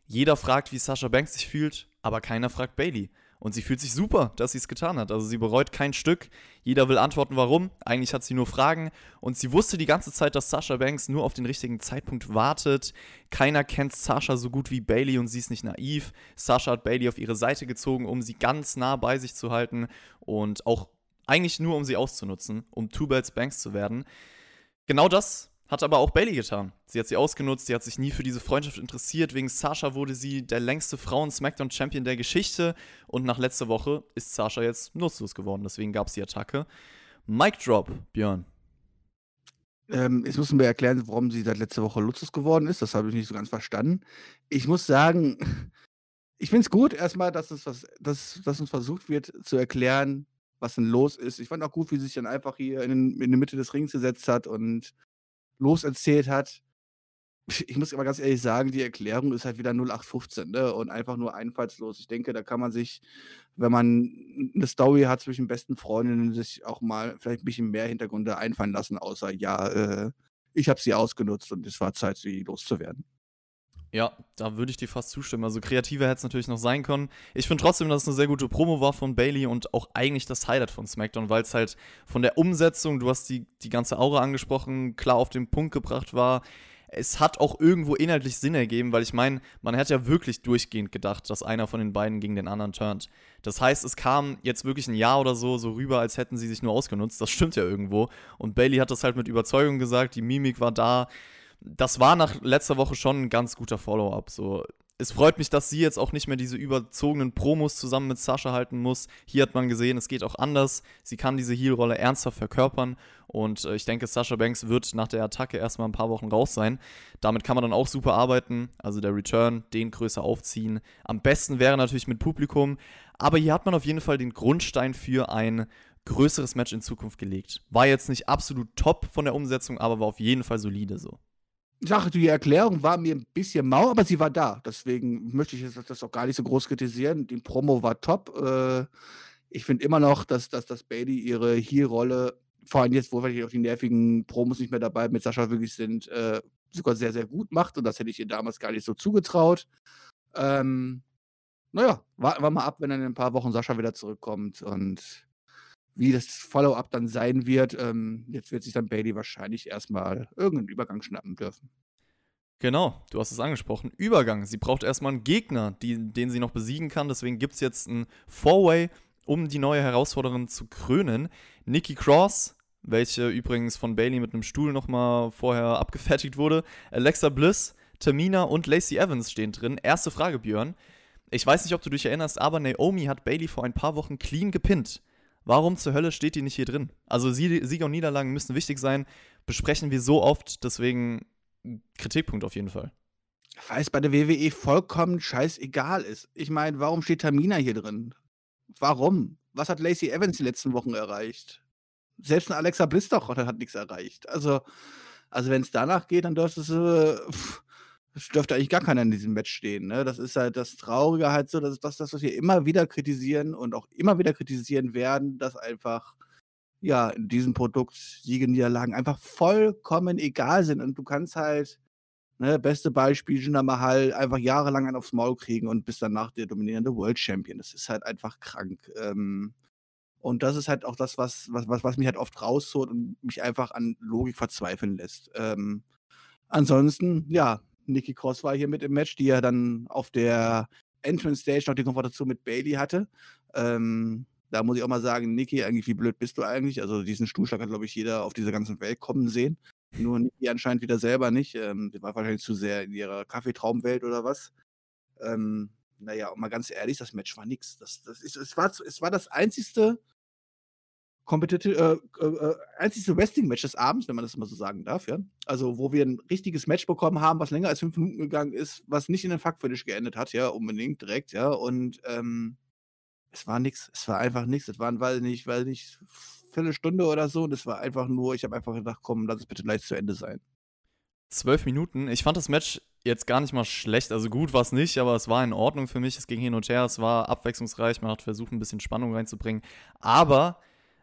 Jeder fragt, wie Sasha Banks sich fühlt, aber keiner fragt Bailey. Und sie fühlt sich super, dass sie es getan hat. Also sie bereut kein Stück. Jeder will antworten, warum. Eigentlich hat sie nur Fragen. Und sie wusste die ganze Zeit, dass Sasha Banks nur auf den richtigen Zeitpunkt wartet. Keiner kennt Sasha so gut wie Bailey und sie ist nicht naiv. Sasha hat Bailey auf ihre Seite gezogen, um sie ganz nah bei sich zu halten. Und auch eigentlich nur, um sie auszunutzen, um Two Belts Banks zu werden. Genau das hat aber auch Bailey getan. Sie hat sie ausgenutzt, sie hat sich nie für diese Freundschaft interessiert. Wegen Sasha wurde sie der längste Frauen-Smackdown-Champion der Geschichte. Und nach letzter Woche ist Sasha jetzt nutzlos geworden. Deswegen gab es die Attacke. Mic Drop, Björn. Ähm, jetzt müssen wir erklären, warum sie seit letzter Woche nutzlos geworden ist. Das habe ich nicht so ganz verstanden. Ich muss sagen, *laughs* ich finde es gut erstmal, dass, es was, dass, dass uns versucht wird zu erklären, was denn los ist. Ich fand auch gut, wie sie sich dann einfach hier in, in die Mitte des Rings gesetzt hat und loserzählt hat. *laughs* Ich muss aber ganz ehrlich sagen, die Erklärung ist halt wieder 0815, ne, und einfach nur einfallslos. Ich denke, da kann man sich, wenn man eine Story hat zwischen besten Freundinnen, sich auch mal vielleicht ein bisschen mehr Hintergründe einfallen lassen, außer ja, äh, ich habe sie ausgenutzt und es war Zeit, sie loszuwerden. Ja, da würde ich dir fast zustimmen. Also kreativer hätte es natürlich noch sein können. Ich finde trotzdem, dass es eine sehr gute Promo war von Bailey und auch eigentlich das Highlight von SmackDown, weil es halt von der Umsetzung, du hast die, die ganze Aura angesprochen, klar auf den Punkt gebracht war. Es hat auch irgendwo inhaltlich Sinn ergeben, weil ich meine, man hat ja wirklich durchgehend gedacht, dass einer von den beiden gegen den anderen turnt. Das heißt, es kam jetzt wirklich ein Jahr oder so so rüber, als hätten sie sich nur ausgenutzt. Das stimmt ja irgendwo. Und Bailey hat das halt mit Überzeugung gesagt, die Mimik war da das war nach letzter Woche schon ein ganz guter Follow-up. So. Es freut mich, dass sie jetzt auch nicht mehr diese überzogenen Promos zusammen mit Sascha halten muss. Hier hat man gesehen, es geht auch anders. Sie kann diese Heel-Rolle ernsthaft verkörpern. Und äh, ich denke, Sascha Banks wird nach der Attacke erstmal ein paar Wochen raus sein. Damit kann man dann auch super arbeiten. Also der Return, den größer aufziehen. Am besten wäre natürlich mit Publikum. Aber hier hat man auf jeden Fall den Grundstein für ein größeres Match in Zukunft gelegt. War jetzt nicht absolut top von der Umsetzung, aber war auf jeden Fall solide so. Sage, die Erklärung war mir ein bisschen mau, aber sie war da. Deswegen möchte ich das auch gar nicht so groß kritisieren. Die Promo war top. Äh, ich finde immer noch, dass, dass, dass Bailey ihre Heel-Rolle, vor allem jetzt, wo vielleicht auch die nervigen Promos nicht mehr dabei mit Sascha wirklich sind, äh, sogar sehr, sehr gut macht. Und das hätte ich ihr damals gar nicht so zugetraut. Ähm, naja, warten wir mal ab, wenn dann in ein paar Wochen Sascha wieder zurückkommt und wie das Follow-up dann sein wird. Ähm, jetzt wird sich dann Bailey wahrscheinlich erstmal irgendeinen Übergang schnappen dürfen. Genau, du hast es angesprochen. Übergang. Sie braucht erstmal einen Gegner, die, den sie noch besiegen kann. Deswegen gibt es jetzt ein Four-Way, um die neue Herausforderin zu krönen. Nikki Cross, welche übrigens von Bailey mit einem Stuhl nochmal vorher abgefertigt wurde. Alexa Bliss, Tamina und Lacey Evans stehen drin. Erste Frage, Björn. Ich weiß nicht, ob du dich erinnerst, aber Naomi hat Bailey vor ein paar Wochen clean gepinnt. Warum zur Hölle steht die nicht hier drin? Also Siege und Niederlagen müssen wichtig sein, besprechen wir so oft, deswegen Kritikpunkt auf jeden Fall. Weil es bei der WWE vollkommen scheißegal ist. Ich meine, warum steht Tamina hier drin? Warum? Was hat Lacey Evans die letzten Wochen erreicht? Selbst ein Alexa Bliss doch hat nichts erreicht. Also, also wenn es danach geht, dann dürfte es, äh, es dürfte eigentlich gar keiner in diesem Match stehen. Ne? Das ist halt das Traurige halt so, das ist das, das, was wir immer wieder kritisieren und auch immer wieder kritisieren werden, dass einfach ja in diesem Produkt Siege, Niederlagen einfach vollkommen egal sind und du kannst halt, ne, beste Beispiel, Jinder Mahal einfach jahrelang einen aufs Maul kriegen und bis danach der dominierende World Champion. Das ist halt einfach krank. Ähm, und das ist halt auch das, was, was, was, was mich halt oft rausholt und mich einfach an Logik verzweifeln lässt. Ähm, ansonsten, ja, Nikki Cross war hier mit im Match, die ja dann auf der Entrance Stage noch die Konfrontation mit Bailey hatte. Ähm, da muss ich auch mal sagen, Nikki, eigentlich wie blöd bist du eigentlich? Also diesen Stuhlschlag hat, glaube ich, jeder auf dieser ganzen Welt kommen sehen. Nur Nikki anscheinend wieder selber nicht. Ähm, die war wahrscheinlich zu sehr in ihrer Kaffeetraumwelt oder was. Ähm, naja, und mal ganz ehrlich, das Match war nix. Das, das ist, es, war, es war das einzigste competitive, äh, äh, einzigste Wrestling-Match des Abends, wenn man das mal so sagen darf, ja. Also, wo wir ein richtiges Match bekommen haben, was länger als fünf Minuten gegangen ist, was nicht in den Fuck-Finish geendet hat, ja, unbedingt direkt, ja. Und ähm, es war nix. Es war einfach nix. Es waren, weiß nicht, weiß nicht, Viertelstunde oder so. Und es war einfach nur, ich habe einfach gedacht, komm, lass es bitte gleich zu Ende sein. Zwölf Minuten. Ich fand das Match jetzt gar nicht mal schlecht. Also gut war es nicht, aber es war in Ordnung für mich. Es ging hin und her, es war abwechslungsreich. Man hat versucht, ein bisschen Spannung reinzubringen. Aber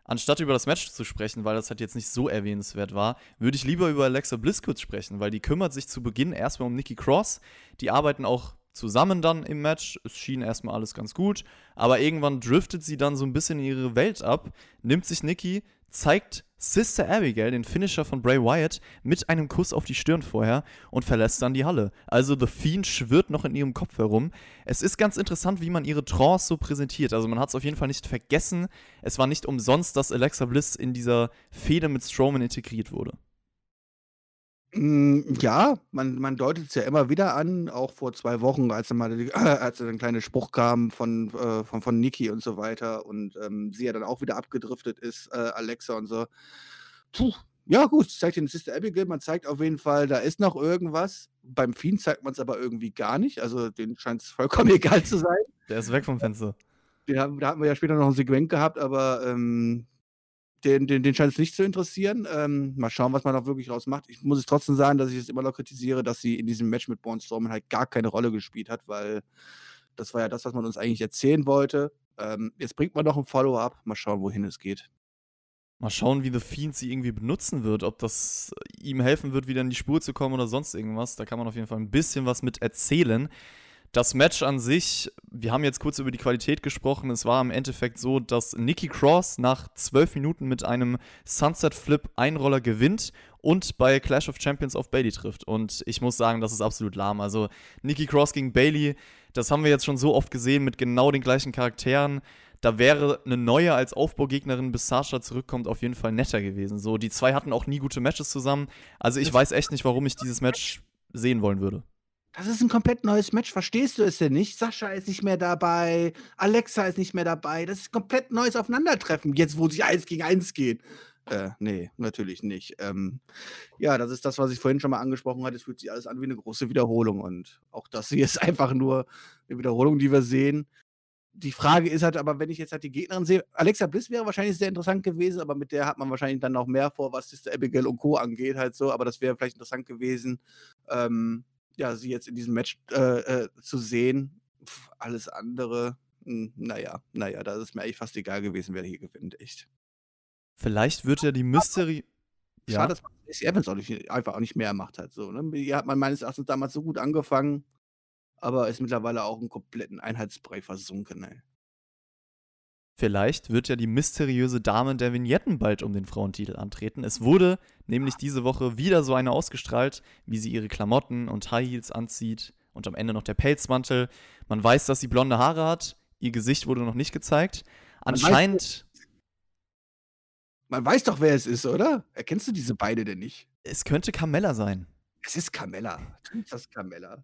anstatt über das Match zu sprechen, weil das halt jetzt nicht so erwähnenswert war, würde ich lieber über Alexa Bliss kurz sprechen, weil die kümmert sich zu Beginn erstmal um Nikki Cross. Die arbeiten auch zusammen dann im Match. Es schien erstmal alles ganz gut, aber irgendwann driftet sie dann so ein bisschen in ihre Welt ab, nimmt sich Nikki, zeigt Sister Abigail, den Finisher von Bray Wyatt, mit einem Kuss auf die Stirn vorher und verlässt dann die Halle. Also The Fiend schwirrt noch in ihrem Kopf herum. Es ist ganz interessant, wie man ihre Trance so präsentiert. Also man hat es auf jeden Fall nicht vergessen. Es war nicht umsonst, dass Alexa Bliss in dieser Fehde mit Strowman integriert wurde. Hm, ja, man man deutet es ja immer wieder an, auch vor zwei Wochen, als dann mal die *clears throat* als dann 'n kleiner Spruch kam von äh, von von Niki und so weiter und, ähm, sie ja dann auch wieder abgedriftet ist, äh, Alexa und so. Puh, ja gut, zeigt den Sister Abigail, man zeigt auf jeden Fall, da ist noch irgendwas. Beim Fiend zeigt man es aber irgendwie gar nicht, also denen es *laughs* vollkommen egal zu sein. Der ist weg vom Fenster. Den haben da hatten wir ja später noch ein Segment gehabt, aber, ähm den, den, den scheint es nicht zu interessieren. Ähm, mal schauen, was man da wirklich raus macht. Ich muss es trotzdem sagen, dass ich es immer noch kritisiere, dass sie in diesem Match mit Braun Strowman halt gar keine Rolle gespielt hat, weil das war ja das, was man uns eigentlich erzählen wollte. Ähm, jetzt bringt man noch ein Follow-up. Mal schauen, wohin es geht. Mal schauen, wie The Fiend sie irgendwie benutzen wird, ob das ihm helfen wird, wieder in die Spur zu kommen oder sonst irgendwas. Da kann man auf jeden Fall ein bisschen was mit erzählen. Das Match an sich, wir haben jetzt kurz über die Qualität gesprochen. Es war im Endeffekt so, dass Nikki Cross nach zwölf Minuten mit einem Sunset Flip Einroller gewinnt und bei Clash of Champions auf Bailey trifft. Und ich muss sagen, das ist absolut lahm. Also Nikki Cross gegen Bailey, das haben wir jetzt schon so oft gesehen mit genau den gleichen Charakteren. Da wäre eine neue als Aufbaugegnerin, bis Sasha zurückkommt, auf jeden Fall netter gewesen. So, die zwei hatten auch nie gute Matches zusammen. Also ich weiß echt nicht, warum ich dieses Match sehen wollen würde. Das ist ein komplett neues Match. Verstehst du es denn nicht? Sascha ist nicht mehr dabei, Alexa ist nicht mehr dabei. Das ist komplett neues Aufeinandertreffen, jetzt wo sie eins gegen eins gehen. Äh, nee, natürlich nicht. Ähm, ja, das ist das, was ich vorhin schon mal angesprochen hatte. Es fühlt sich alles an wie eine große Wiederholung. Und auch das hier *laughs* ist einfach nur eine Wiederholung, die wir sehen. Die Frage ist halt aber, wenn ich jetzt halt die Gegnerin sehe, Alexa Bliss wäre wahrscheinlich sehr interessant gewesen, aber mit der hat man wahrscheinlich dann noch mehr vor, was Sister Abigail und Co. angeht, halt so. Aber das wäre vielleicht interessant gewesen. Ähm, ja, sie jetzt in diesem Match äh, äh, zu sehen. Pff, alles andere, hm, naja, naja, da ist es mir eigentlich fast egal gewesen, wer hier gewinnt, echt. Vielleicht wird ja die Mystery. Schade, ja? dass man Stacey Evans auch nicht, einfach auch nicht mehr macht hat. So, ne? Die hat man meines Erachtens damals so gut angefangen, aber ist mittlerweile auch einen kompletten Einheitsbrei versunken. Ey. Vielleicht wird ja die mysteriöse Dame der Vignetten bald um den Frauentitel antreten. Es wurde nämlich diese Woche wieder so eine ausgestrahlt, wie sie ihre Klamotten und High Heels anzieht und am Ende noch der Pelzmantel. Man weiß, dass sie blonde Haare hat. Ihr Gesicht wurde noch nicht gezeigt. Anscheinend. Man weiß, man weiß doch, wer es ist, oder? Erkennst du diese beide denn nicht? Es könnte Carmella sein. Es ist Carmella. Natürlich ist das Carmella.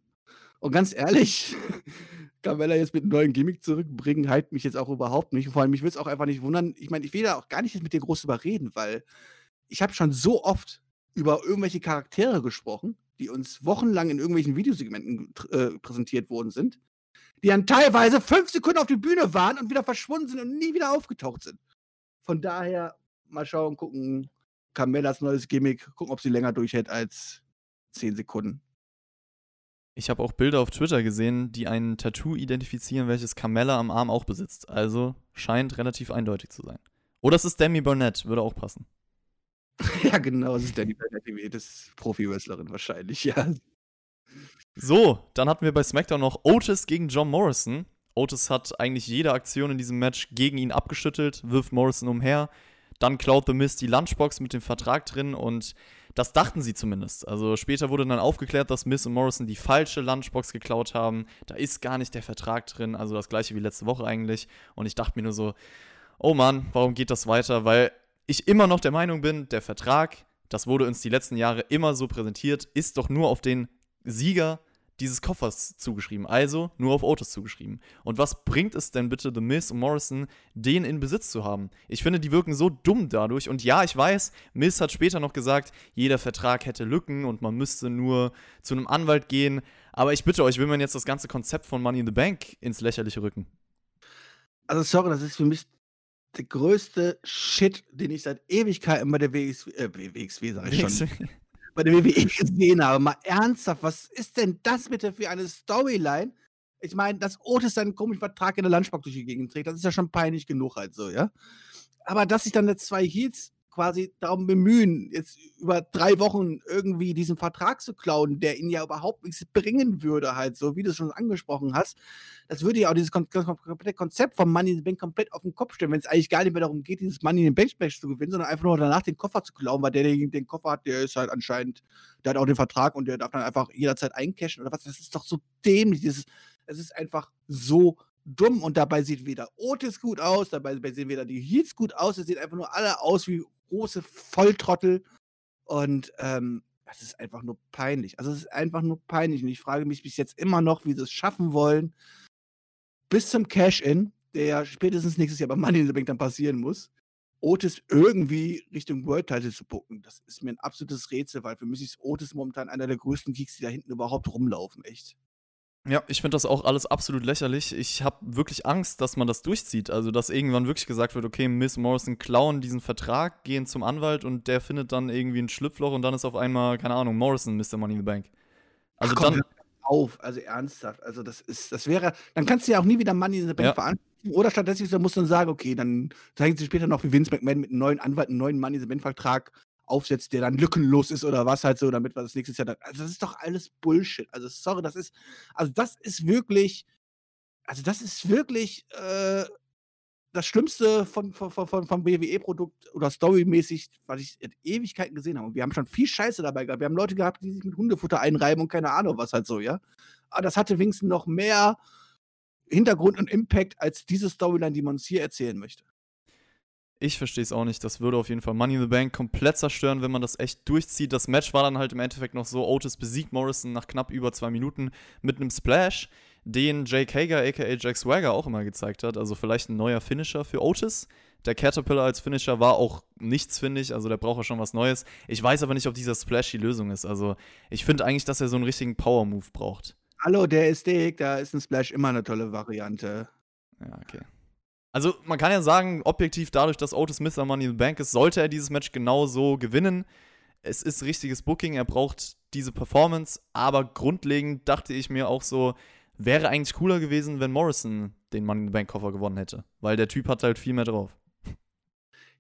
Und ganz ehrlich, *laughs* Carmella jetzt mit einem neuen Gimmick zurückbringen, halt mich jetzt auch überhaupt nicht. Vor allem, mich würde es auch einfach nicht wundern. Ich meine, ich will da auch gar nicht mit dir groß überreden, weil ich habe schon so oft über irgendwelche Charaktere gesprochen, die uns wochenlang in irgendwelchen Videosegmenten äh, präsentiert worden sind, die dann teilweise fünf Sekunden auf der Bühne waren und wieder verschwunden sind und nie wieder aufgetaucht sind. Von daher mal schauen, gucken, Carmellas neues Gimmick, gucken, ob sie länger durchhält als zehn Sekunden. Ich habe auch Bilder auf Twitter gesehen, die ein Tattoo identifizieren, welches Carmella am Arm auch besitzt. Also scheint relativ eindeutig zu sein. Oder es ist Demi Burnett, würde auch passen. *laughs* ja, genau, es ist Demi Burnett, das ist Profi-Wrestlerin wahrscheinlich, ja. So, dann hatten wir bei SmackDown noch Otis gegen John Morrison. Otis hat eigentlich jede Aktion in diesem Match gegen ihn abgeschüttelt, wirft Morrison umher. Dann klaut The Mist die Lunchbox mit dem Vertrag drin und das dachten sie zumindest. Also später wurde dann aufgeklärt, dass Miss und Morrison die falsche Lunchbox geklaut haben. Da ist gar nicht der Vertrag drin, also das gleiche wie letzte Woche eigentlich. Und ich dachte mir nur so, oh Mann, warum geht das weiter? Weil ich immer noch der Meinung bin, der Vertrag, das wurde uns die letzten Jahre immer so präsentiert, ist doch nur auf den Sieger dieses Koffers zugeschrieben, also nur auf Otis zugeschrieben. Und was bringt es denn bitte The Miz und Morrison, den in Besitz zu haben? Ich finde, die wirken so dumm dadurch. Und ja, ich weiß, Miz hat später noch gesagt, jeder Vertrag hätte Lücken und man müsste nur zu einem Anwalt gehen. Aber ich bitte euch, will man jetzt das ganze Konzept von Money in the Bank ins Lächerliche rücken? Also sorry, das ist für mich der größte Shit, den ich seit Ewigkeiten bei der WXW, äh, WXW sag ich schon, *laughs* bei der WWE gesehen habe. Mal ernsthaft, was ist denn das bitte für eine Storyline? Ich meine, dass Otis seinen komischen Vertrag in der Lunchbox durch die Gegend trägt, das ist ja schon peinlich genug halt so, ja. Aber dass sich dann jetzt zwei Heels quasi darum bemühen, jetzt über drei Wochen irgendwie diesen Vertrag zu klauen, der ihnen ja überhaupt nichts bringen würde, halt so, wie du es schon angesprochen hast. Das würde ja auch dieses komplette Konzept vom Money in the Bank komplett auf den Kopf stellen, wenn es eigentlich gar nicht mehr darum geht, dieses Money in the Bank Match zu gewinnen, sondern einfach nur danach den Koffer zu klauen, weil der, der den Koffer hat, der ist halt anscheinend, der hat auch den Vertrag und der darf dann einfach jederzeit eincashen oder was. Das ist doch so dämlich. Dieses, es ist einfach so dumm und dabei sieht weder Otis gut aus, dabei sehen weder die Heats gut aus, es sieht einfach nur alle aus wie große Volltrottel und ähm, das ist einfach nur peinlich. Also es ist einfach nur peinlich und ich frage mich bis jetzt immer noch, wie sie es schaffen wollen, bis zum Cash-In, der ja spätestens nächstes Jahr bei Money in the Bank dann passieren muss, Otis irgendwie Richtung World Title zu bucken. Das ist mir ein absolutes Rätsel, weil für mich ist Otis momentan einer der größten Geeks, die da hinten überhaupt rumlaufen, echt. Ja, ich finde das auch alles absolut lächerlich. Ich habe wirklich Angst, dass man das durchzieht. Also, dass irgendwann wirklich gesagt wird, okay, Miss Morrison klauen diesen Vertrag, gehen zum Anwalt und der findet dann irgendwie ein Schlupfloch und dann ist auf einmal, keine Ahnung, Morrison Mr. Money in the Bank. Also Ach, komm, dann. auf, also ernsthaft. Also das ist, das wäre, dann kannst du ja auch nie wieder Money in the Bank Ja. veranstalten. Oder stattdessen musst du dann sagen, okay, dann zeigen sie später noch, wie Vince McMahon mit einem neuen Anwalt einen neuen Money in the Bank Vertrag aufsetzt, der dann lückenlos ist oder was halt so, damit wir das nächstes Jahr dann. Also das ist doch alles Bullshit. Also sorry, das ist, also das ist wirklich, also das ist wirklich äh, das Schlimmste von, von, von, vom WWE-Produkt oder storymäßig, was ich in Ewigkeiten gesehen habe. Und wir haben schon viel Scheiße dabei gehabt. Wir haben Leute gehabt, die sich mit Hundefutter einreiben und keine Ahnung was halt so, ja. Aber das hatte wenigstens noch mehr Hintergrund und Impact als diese Storyline, die man uns hier erzählen möchte. Ich verstehe es auch nicht. Das würde auf jeden Fall Money in the Bank komplett zerstören, wenn man das echt durchzieht. Das Match war dann halt im Endeffekt noch so: Otis besiegt Morrison nach knapp über zwei Minuten mit einem Splash, den Jake Hager, aka Jack Swagger, auch immer gezeigt hat. Also vielleicht ein neuer Finisher für Otis. Der Caterpillar als Finisher war auch nichts, finde ich. Also der braucht ja schon was Neues. Ich weiß aber nicht, ob dieser Splash die Lösung ist. Also ich finde eigentlich, dass er so einen richtigen Power-Move braucht. Hallo, der ist dick, da ist ein Splash immer eine tolle Variante. Ja, okay. Also, man kann ja sagen, objektiv dadurch, dass Otis Mr. Money in the Bank ist, sollte er dieses Match genau so gewinnen. Es ist richtiges Booking, er braucht diese Performance, aber grundlegend dachte ich mir auch so, wäre eigentlich cooler gewesen, wenn Morrison den Money in the Bank Koffer gewonnen hätte, weil der Typ hat halt viel mehr drauf.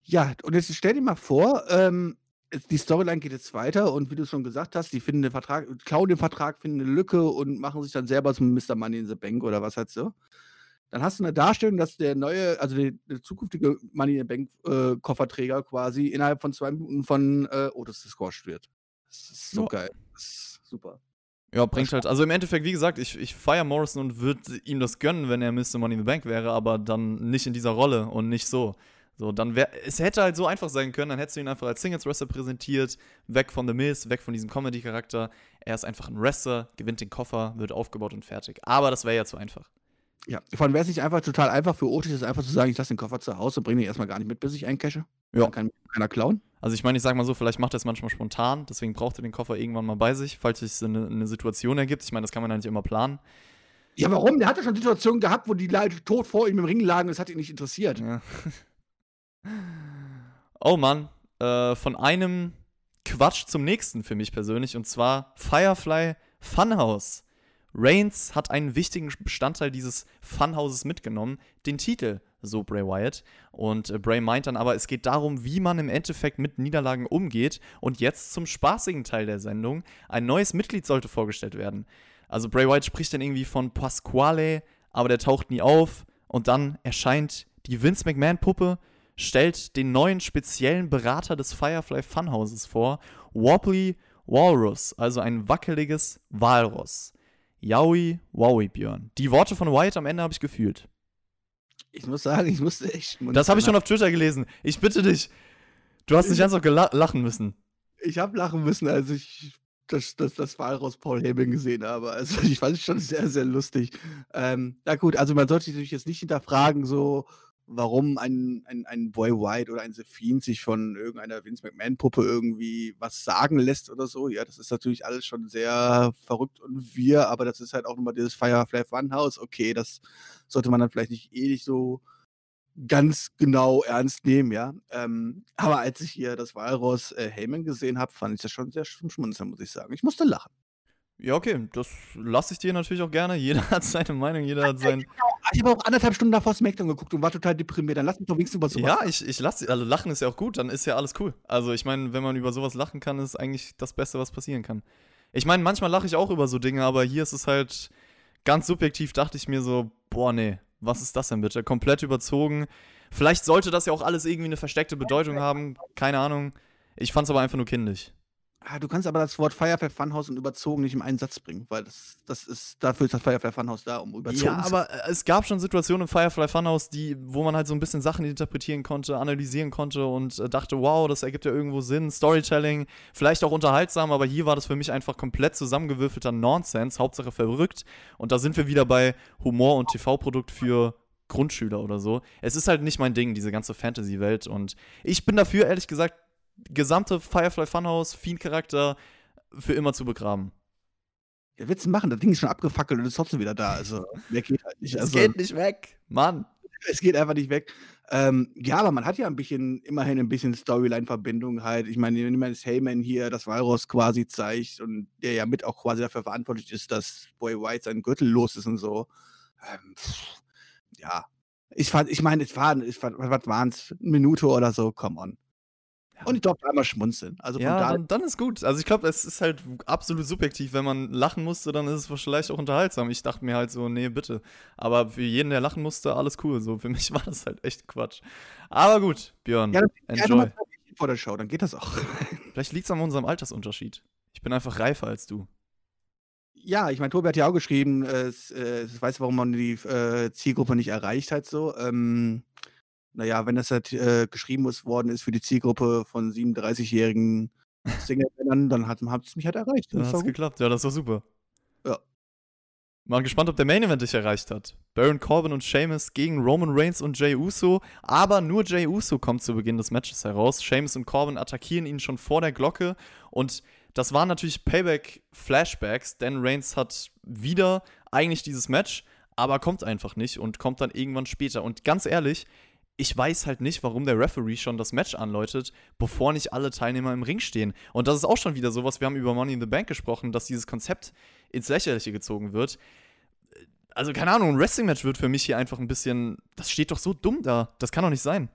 Ja, und jetzt stell dir mal vor, ähm, die Storyline geht jetzt weiter und wie du schon gesagt hast, die finden den Vertrag, klauen den Vertrag, finden eine Lücke und machen sich dann selber zum Mr. Money in the Bank oder was halt so. Dann hast du eine Darstellung, dass der neue, also der, der zukünftige Money in the Bank äh, Kofferträger quasi innerhalb von zwei Minuten von äh, Otis gesquasht wird. Das ist so Ja. geil. Das ist super. Ja, bringt halt, also im Endeffekt, wie gesagt, ich, ich feiere Morrison und würde ihm das gönnen, wenn er Mr. Money in the Bank wäre, aber dann nicht in dieser Rolle und nicht so. So, dann wäre, es hätte halt so einfach sein können, dann hättest du ihn einfach als Singles-Wrestler präsentiert, weg von The Miz, weg von diesem Comedy-Charakter. Er ist einfach ein Wrestler, gewinnt den Koffer, wird aufgebaut und fertig. Aber das wäre ja zu einfach. Ja, vor allem wäre es nicht einfach total einfach für Otis, ist einfach zu sagen, ich lasse den Koffer zu Hause und bringe den erstmal gar nicht mit, bis ich eincashe. Ja. Dann kann keiner klauen. Also ich meine, ich sag mal so, vielleicht macht er es manchmal spontan, deswegen braucht er den Koffer irgendwann mal bei sich, falls sich so eine, eine Situation ergibt. Ich meine, das kann man ja nicht immer planen. Ja, warum? Der hatte schon Situationen gehabt, wo die Leute tot vor ihm im Ring lagen und es hat ihn nicht interessiert. Ja. Oh Mann, äh, von einem Quatsch zum nächsten für mich persönlich und zwar Firefly Funhouse. Reigns hat einen wichtigen Bestandteil dieses Funhouses mitgenommen, den Titel, so Bray Wyatt. Und äh, Bray meint dann aber, es geht darum, wie man im Endeffekt mit Niederlagen umgeht. Und jetzt zum spaßigen Teil der Sendung. Ein neues Mitglied sollte vorgestellt werden. Also Bray Wyatt spricht dann irgendwie von Pasquale, aber der taucht nie auf. Und dann erscheint die Vince McMahon-Puppe, stellt den neuen speziellen Berater des Firefly Funhouses vor, Wobbly Walrus, also ein wackeliges Walross. Yowie, Wowie Björn. Die Worte von Wyatt am Ende habe ich gefühlt. Ich muss sagen, ich musste echt. Das habe ich schon auf Twitter gelesen. Ich bitte dich. Du hast nicht ernsthaft gela- lachen müssen. Ich habe lachen müssen, als ich das, das, das Walross Paul Heyman gesehen habe. Also *laughs* ich fand es schon sehr, sehr lustig. Ähm, na gut, also man sollte sich natürlich jetzt nicht hinterfragen, so warum ein, ein, ein Boy White oder ein Fiend sich von irgendeiner Vince McMahon-Puppe irgendwie was sagen lässt oder so. Ja, das ist natürlich alles schon sehr verrückt und wir, aber das ist halt auch nochmal dieses Firefly Funhouse. Okay, das sollte man dann vielleicht nicht ewig so ganz genau ernst nehmen, ja. Ähm, aber als ich hier das Walross äh, Heyman gesehen habe, fand ich das schon sehr Schmunzeln, muss ich sagen. Ich musste lachen. Ja, okay, das lasse ich dir natürlich auch gerne. *laughs* Jeder hat seine Meinung, jeder hat sein. *laughs* Ich habe auch anderthalb Stunden davor Smackdown geguckt und war total deprimiert. Dann lass mich doch wenigstens über sowas. Ja, ich, ich lasse, also lachen ist ja auch gut, dann ist ja alles cool. Also ich meine, wenn man über sowas lachen kann, ist eigentlich das Beste, was passieren kann. Ich meine, manchmal lache ich auch über so Dinge, aber hier ist es halt ganz subjektiv, dachte ich mir so, boah, nee, was ist das denn bitte? Komplett überzogen. Vielleicht sollte das ja auch alles irgendwie eine versteckte Bedeutung haben, keine Ahnung. Ich fand es aber einfach nur kindisch. Ah, du kannst aber das Wort Firefly Funhouse und überzogen nicht im einen Satz bringen, weil das, das ist, dafür ist das Firefly Funhouse da, um überzogen Ja, aber äh, es gab schon Situationen im Firefly Funhouse, die, wo man halt so ein bisschen Sachen interpretieren konnte, analysieren konnte und äh, dachte, wow, das ergibt ja irgendwo Sinn, Storytelling, vielleicht auch unterhaltsam, aber hier war das für mich einfach komplett zusammengewürfelter Nonsense, Hauptsache verrückt. Und da sind wir wieder bei Humor und TV-Produkt für Grundschüler oder so. Es ist halt nicht mein Ding, diese ganze Fantasy-Welt. Und ich bin dafür, ehrlich gesagt, gesamte Firefly Funhouse, Fiend-Charakter für immer zu begraben. Ja, willst du machen? Das Ding ist schon abgefackelt und ist trotzdem wieder da. Also, mehr geht halt nicht. *laughs* Es Also, geht nicht weg, Mann. *laughs* es geht einfach nicht weg. Ähm, ja, aber man hat ja ein bisschen, immerhin ein bisschen Storyline-Verbindung halt. Ich meine, wenn man das Heyman hier das Walross quasi zeigt und der ja mit auch quasi dafür verantwortlich ist, dass Boy White sein Gürtel los ist und so. Ähm, pff, ja. Ich fand, ich meine, es war, es war was waren es? Eine Minute oder so, come on. Und ich durfte einmal schmunzeln. Also von Ja, dann, dann ist gut. Also ich glaube, es ist halt absolut subjektiv. Wenn man lachen musste, dann ist es vielleicht auch unterhaltsam. Ich dachte mir halt so, nee, bitte. Aber für jeden, der lachen musste, alles cool. So, für *laughs* mich war das halt echt Quatsch. Aber gut, Björn, ja, ja, enjoy. vor der Show, dann geht das auch. *laughs* Vielleicht liegt es an unserem Altersunterschied. Ich bin einfach reifer als du. Ja, ich meine, Tobi hat ja auch geschrieben, äh, es, äh, weiß, warum man die äh, Zielgruppe nicht erreicht hat. So, ähm, naja, wenn das halt äh, geschrieben ist, worden ist für die Zielgruppe von 37-jährigen Single-Männern, dann hat es mich halt erreicht. Dann Das gut. geklappt. Ja, das war super. Ja. Mal gespannt, ob der Main Event dich erreicht hat. Baron Corbin und Sheamus gegen Roman Reigns und Jey Uso. Aber nur Jey Uso kommt zu Beginn des Matches heraus. Sheamus und Corbin attackieren ihn schon vor der Glocke. Und das waren natürlich Payback-Flashbacks, denn Reigns hat wieder eigentlich dieses Match, aber kommt einfach nicht und kommt dann irgendwann später. Und ganz ehrlich, ich weiß halt nicht, warum der Referee schon das Match anläutet, bevor nicht alle Teilnehmer im Ring stehen. Und das ist auch schon wieder sowas, wir haben über Money in the Bank gesprochen, dass dieses Konzept ins Lächerliche gezogen wird. Also, keine Ahnung, ein Wrestling-Match wird für mich hier einfach ein bisschen. Das steht doch so dumm da. Das kann doch nicht sein.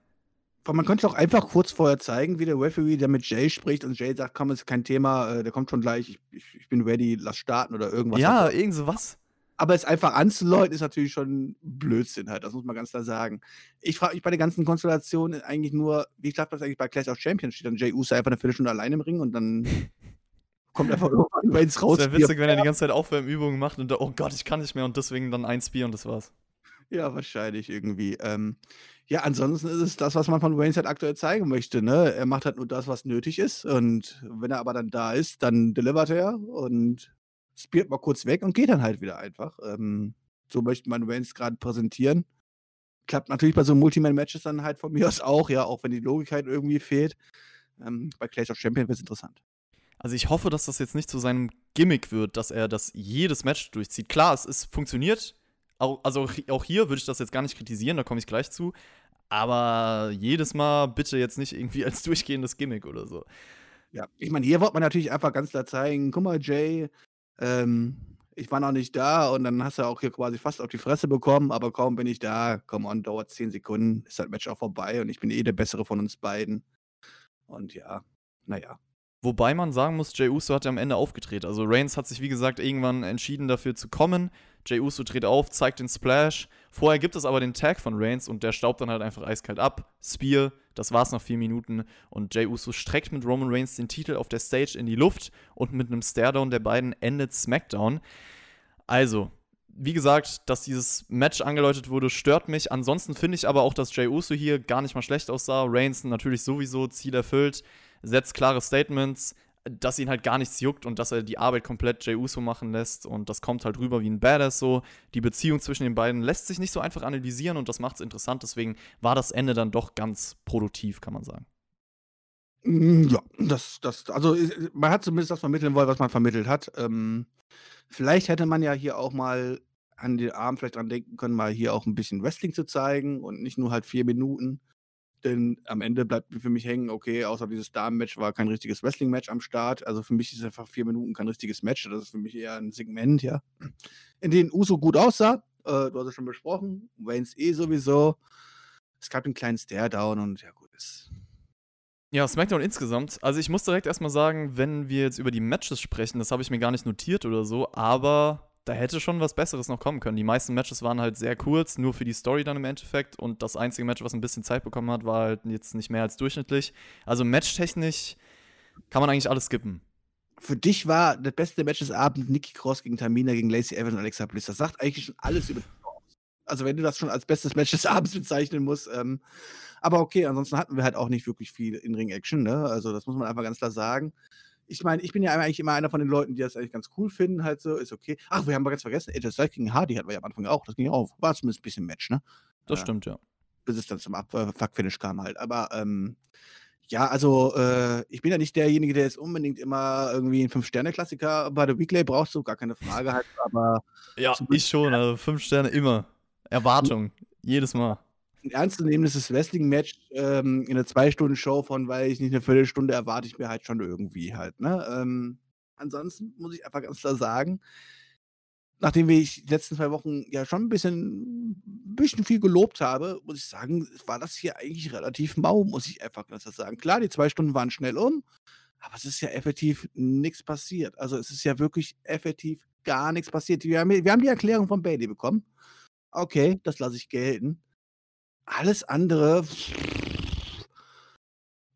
Aber man könnte auch einfach kurz vorher zeigen, wie der Referee, der mit Jay spricht und Jay sagt, komm, ist kein Thema, äh, der kommt schon gleich, ich, ich, ich bin ready, lass starten oder irgendwas. ja, irgend so was. Aber es einfach anzuläuten, ist natürlich schon Blödsinn halt, das muss man ganz klar sagen. Ich frage mich bei der ganzen Konstellation eigentlich nur, wie klappt das eigentlich bei Clash of Champions? Steht dann Jay Uso einfach eine Viertelstunde allein im Ring und dann kommt einfach irgendwann Reigns raus. Das wäre witzig, wenn er die ganze Zeit Aufwärmübungen macht und da, oh Gott, ich kann nicht mehr und deswegen dann ein Spear und das war's. Ja, wahrscheinlich irgendwie. Ähm, ja, ansonsten ist es das, was man von Reigns halt aktuell zeigen möchte. Ne? Er macht halt nur das, was nötig ist. Und wenn er aber dann da ist, dann delivert er und spielt mal kurz weg und geht dann halt wieder einfach. Ähm, so möchte man Reigns gerade präsentieren. Klappt natürlich bei so Multiman-Matches dann halt von *laughs* mir aus auch, ja, auch wenn die Logik halt irgendwie fehlt. Ähm, bei Clash of Champions wird es interessant. Also ich hoffe, dass das jetzt nicht zu seinem Gimmick wird, dass er das jedes Match durchzieht. Klar, es ist funktioniert. Also auch hier würde ich das jetzt gar nicht kritisieren, da komme ich gleich zu. Aber jedes Mal bitte jetzt nicht irgendwie *laughs* als durchgehendes Gimmick oder so. Ja, ich meine, hier wollte man natürlich einfach ganz klar zeigen, guck mal, Jay, ähm, ich war noch nicht da und dann hast du auch hier quasi fast auf die Fresse bekommen, aber kaum bin ich da, come on, dauert 10 Sekunden, ist das Match auch vorbei und ich bin eh der Bessere von uns beiden. Und ja, naja. Wobei man sagen muss, Jey Uso hat ja am Ende aufgedreht. Also Reigns hat sich, wie gesagt, irgendwann entschieden dafür zu kommen. Jey Uso dreht auf, zeigt den Splash. Vorher gibt es aber den Tag von Reigns und der staubt dann halt einfach eiskalt ab. Spear, das war's nach vier Minuten. Und Jey Uso streckt mit Roman Reigns den Titel auf der Stage in die Luft und mit einem Staredown der beiden endet SmackDown. Also, wie gesagt, dass dieses Match angeläutet wurde, stört mich. Ansonsten finde ich aber auch, dass Jey Uso hier gar nicht mal schlecht aussah. Reigns natürlich sowieso, Ziel erfüllt. setzt klare Statements, dass ihn halt gar nichts juckt und dass er die Arbeit komplett Jey Uso machen lässt und das kommt halt rüber wie ein Badass so. Die Beziehung zwischen den beiden lässt sich nicht so einfach analysieren und das macht es interessant, deswegen war das Ende dann doch ganz produktiv, kann man sagen. Mm, Ja, das, das, also äh, man hat zumindest das vermitteln wollen, was man vermittelt hat. Ähm, vielleicht hätte man ja hier auch mal an den Abend vielleicht dran denken können, mal hier auch ein bisschen Wrestling zu zeigen und nicht nur halt vier Minuten. Denn am Ende bleibt für mich hängen, okay, außer dieses Damen-Match war kein richtiges Wrestling-Match am Start. Also für mich ist einfach vier Minuten kein richtiges Match. Das ist für mich eher ein Segment, ja. In dem Uso gut aussah. Äh, du hast es schon besprochen. Waynes eh sowieso. Es gab einen kleinen Stare-Down und ja gut, ist. Ja, SmackDown insgesamt. Also ich muss direkt erstmal sagen, wenn wir jetzt über die Matches sprechen, das habe ich mir gar nicht notiert oder so, aber da hätte schon was Besseres noch kommen können. Die meisten Matches waren halt sehr kurz, nur für die Story dann im Endeffekt. Und das einzige Match, was ein bisschen Zeit bekommen hat, war halt jetzt nicht mehr als durchschnittlich. Also matchtechnisch kann man eigentlich alles skippen. Für dich war das beste Match des Abends Nikki Cross gegen Tamina gegen Lacey Evans und Alexa Bliss. Das sagt eigentlich schon alles über. Also wenn du das schon als bestes Match des Abends bezeichnen musst. Ähm, aber okay, ansonsten hatten wir halt auch nicht wirklich viel In-Ring-Action. Ne? Also das muss man einfach ganz klar sagen. Ich meine, ich bin ja eigentlich immer einer von den Leuten, die das eigentlich ganz cool finden, halt so, ist okay. Ach, wir haben aber ganz vergessen, AJ Styles gegen Hardy hatten wir ja am Anfang auch. Das ging ja auch. War zumindest ein bisschen Match, ne? Das Ja. stimmt, ja. bis es dann zum äh, Fuck-Finish kam halt. Aber ähm, ja, also äh, ich bin ja nicht derjenige, der jetzt unbedingt immer irgendwie einen Fünf-Sterne-Klassiker bei der Weekly braucht, so gar keine Frage halt. Aber Ja, ich schon. Also fünf Sterne immer. Erwartung. Jedes Mal. Ein ernstzunehmendes Wrestling-Match ähm, in einer Zwei-Stunden-Show von, weil ich nicht eine Viertelstunde erwarte ich mir halt schon irgendwie halt. Ne? Ähm, ansonsten muss ich einfach ganz klar sagen, nachdem ich die letzten zwei Wochen ja schon ein bisschen, ein bisschen viel gelobt habe, muss ich sagen, war das hier eigentlich relativ mau, muss ich einfach ganz klar sagen. Klar, die zwei Stunden waren schnell um, aber es ist ja effektiv nichts passiert. Also es ist ja wirklich effektiv gar nichts passiert. Wir haben, wir haben die Erklärung von Bailey bekommen. Okay, das lasse ich gelten. Alles andere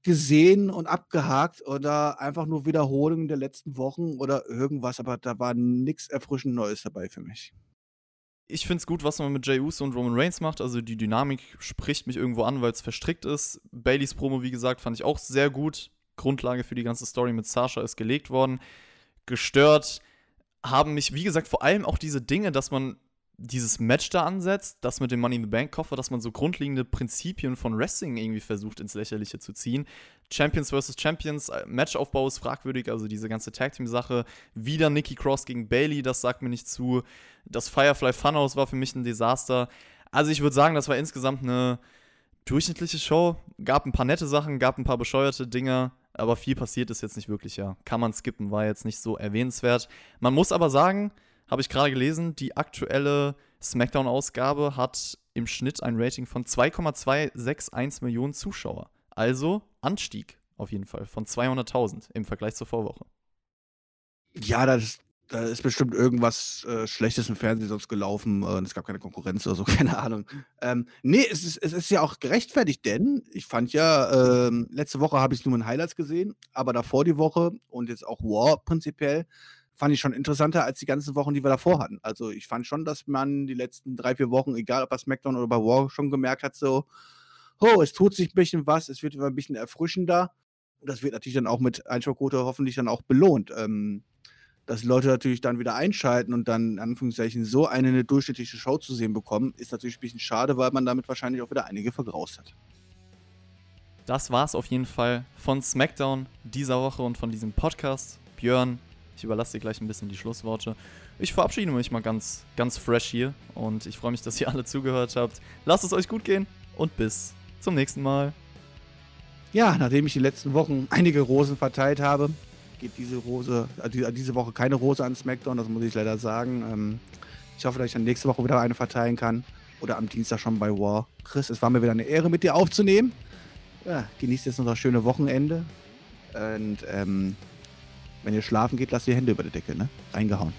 gesehen und abgehakt oder einfach nur Wiederholungen der letzten Wochen oder irgendwas, aber da war nichts erfrischend Neues dabei für mich. Ich finde es gut, was man mit Jey Uso und Roman Reigns macht. Also die Dynamik spricht mich irgendwo an, weil es verstrickt ist. Baileys Promo, wie gesagt, fand ich auch sehr gut. Grundlage für die ganze Story mit Sasha ist gelegt worden. Gestört haben mich, wie gesagt, vor allem auch diese Dinge, dass man dieses Match da ansetzt, das mit dem Money in the Bank Koffer, dass man so grundlegende Prinzipien von Wrestling irgendwie versucht ins Lächerliche zu ziehen. Champions vs. Champions, äh, Matchaufbau ist fragwürdig, also diese ganze Tag Team Sache. Wieder Nikki Cross gegen Bailey, das sagt mir nicht zu. Das Firefly Funhouse war für mich ein Desaster. Also ich würde sagen, das war insgesamt eine durchschnittliche Show. Gab ein paar nette Sachen, gab ein paar bescheuerte Dinger, aber viel passiert ist jetzt nicht wirklich, ja. Kann man skippen, war jetzt nicht so erwähnenswert. Man muss aber sagen, habe ich gerade gelesen, die aktuelle SmackDown-Ausgabe hat im Schnitt ein Rating von 2,261 Millionen Zuschauer. Also Anstieg auf jeden Fall von 200.000 im Vergleich zur Vorwoche. Ja, da ist, da ist bestimmt irgendwas äh, Schlechtes im Fernsehen sonst gelaufen äh, es gab keine Konkurrenz oder so, *laughs* keine Ahnung. Ähm, nee, es ist, es ist ja auch gerechtfertigt, denn ich fand ja, ähm, letzte Woche habe ich es nur in Highlights gesehen, aber davor die Woche und jetzt auch War prinzipiell fand ich schon interessanter als die ganzen Wochen, die wir davor hatten. Also ich fand schon, dass man die letzten drei, vier Wochen, egal ob bei SmackDown oder bei War, schon gemerkt hat, so, oh, es tut sich ein bisschen was, es wird immer ein bisschen erfrischender. Und das wird natürlich dann auch mit Einschaltquote hoffentlich dann auch belohnt. Ähm, dass Leute natürlich dann wieder einschalten und dann in Anführungszeichen so eine, eine durchschnittliche Show zu sehen bekommen, ist natürlich ein bisschen schade, weil man damit wahrscheinlich auch wieder einige vergraust hat. Das war's auf jeden Fall von SmackDown dieser Woche und von diesem Podcast. Björn, ich überlasse dir gleich ein bisschen die Schlussworte. Ich verabschiede mich mal ganz, ganz fresh hier und ich freue mich, dass ihr alle zugehört habt. Lasst es euch gut gehen und bis zum nächsten Mal. Ja, nachdem ich die letzten Wochen einige Rosen verteilt habe, geht diese Rose, äh, die- diese Woche keine Rose an SmackDown, das muss ich leider sagen. Ähm, ich hoffe, dass ich dann nächste Woche wieder eine verteilen kann. Oder am Dienstag schon bei War. Chris, es war mir wieder eine Ehre, mit dir aufzunehmen. Ja, genießt jetzt noch das schöne Wochenende. Und ähm, wenn ihr schlafen geht, lasst die Hände über die Decke, ne? Reingehauen.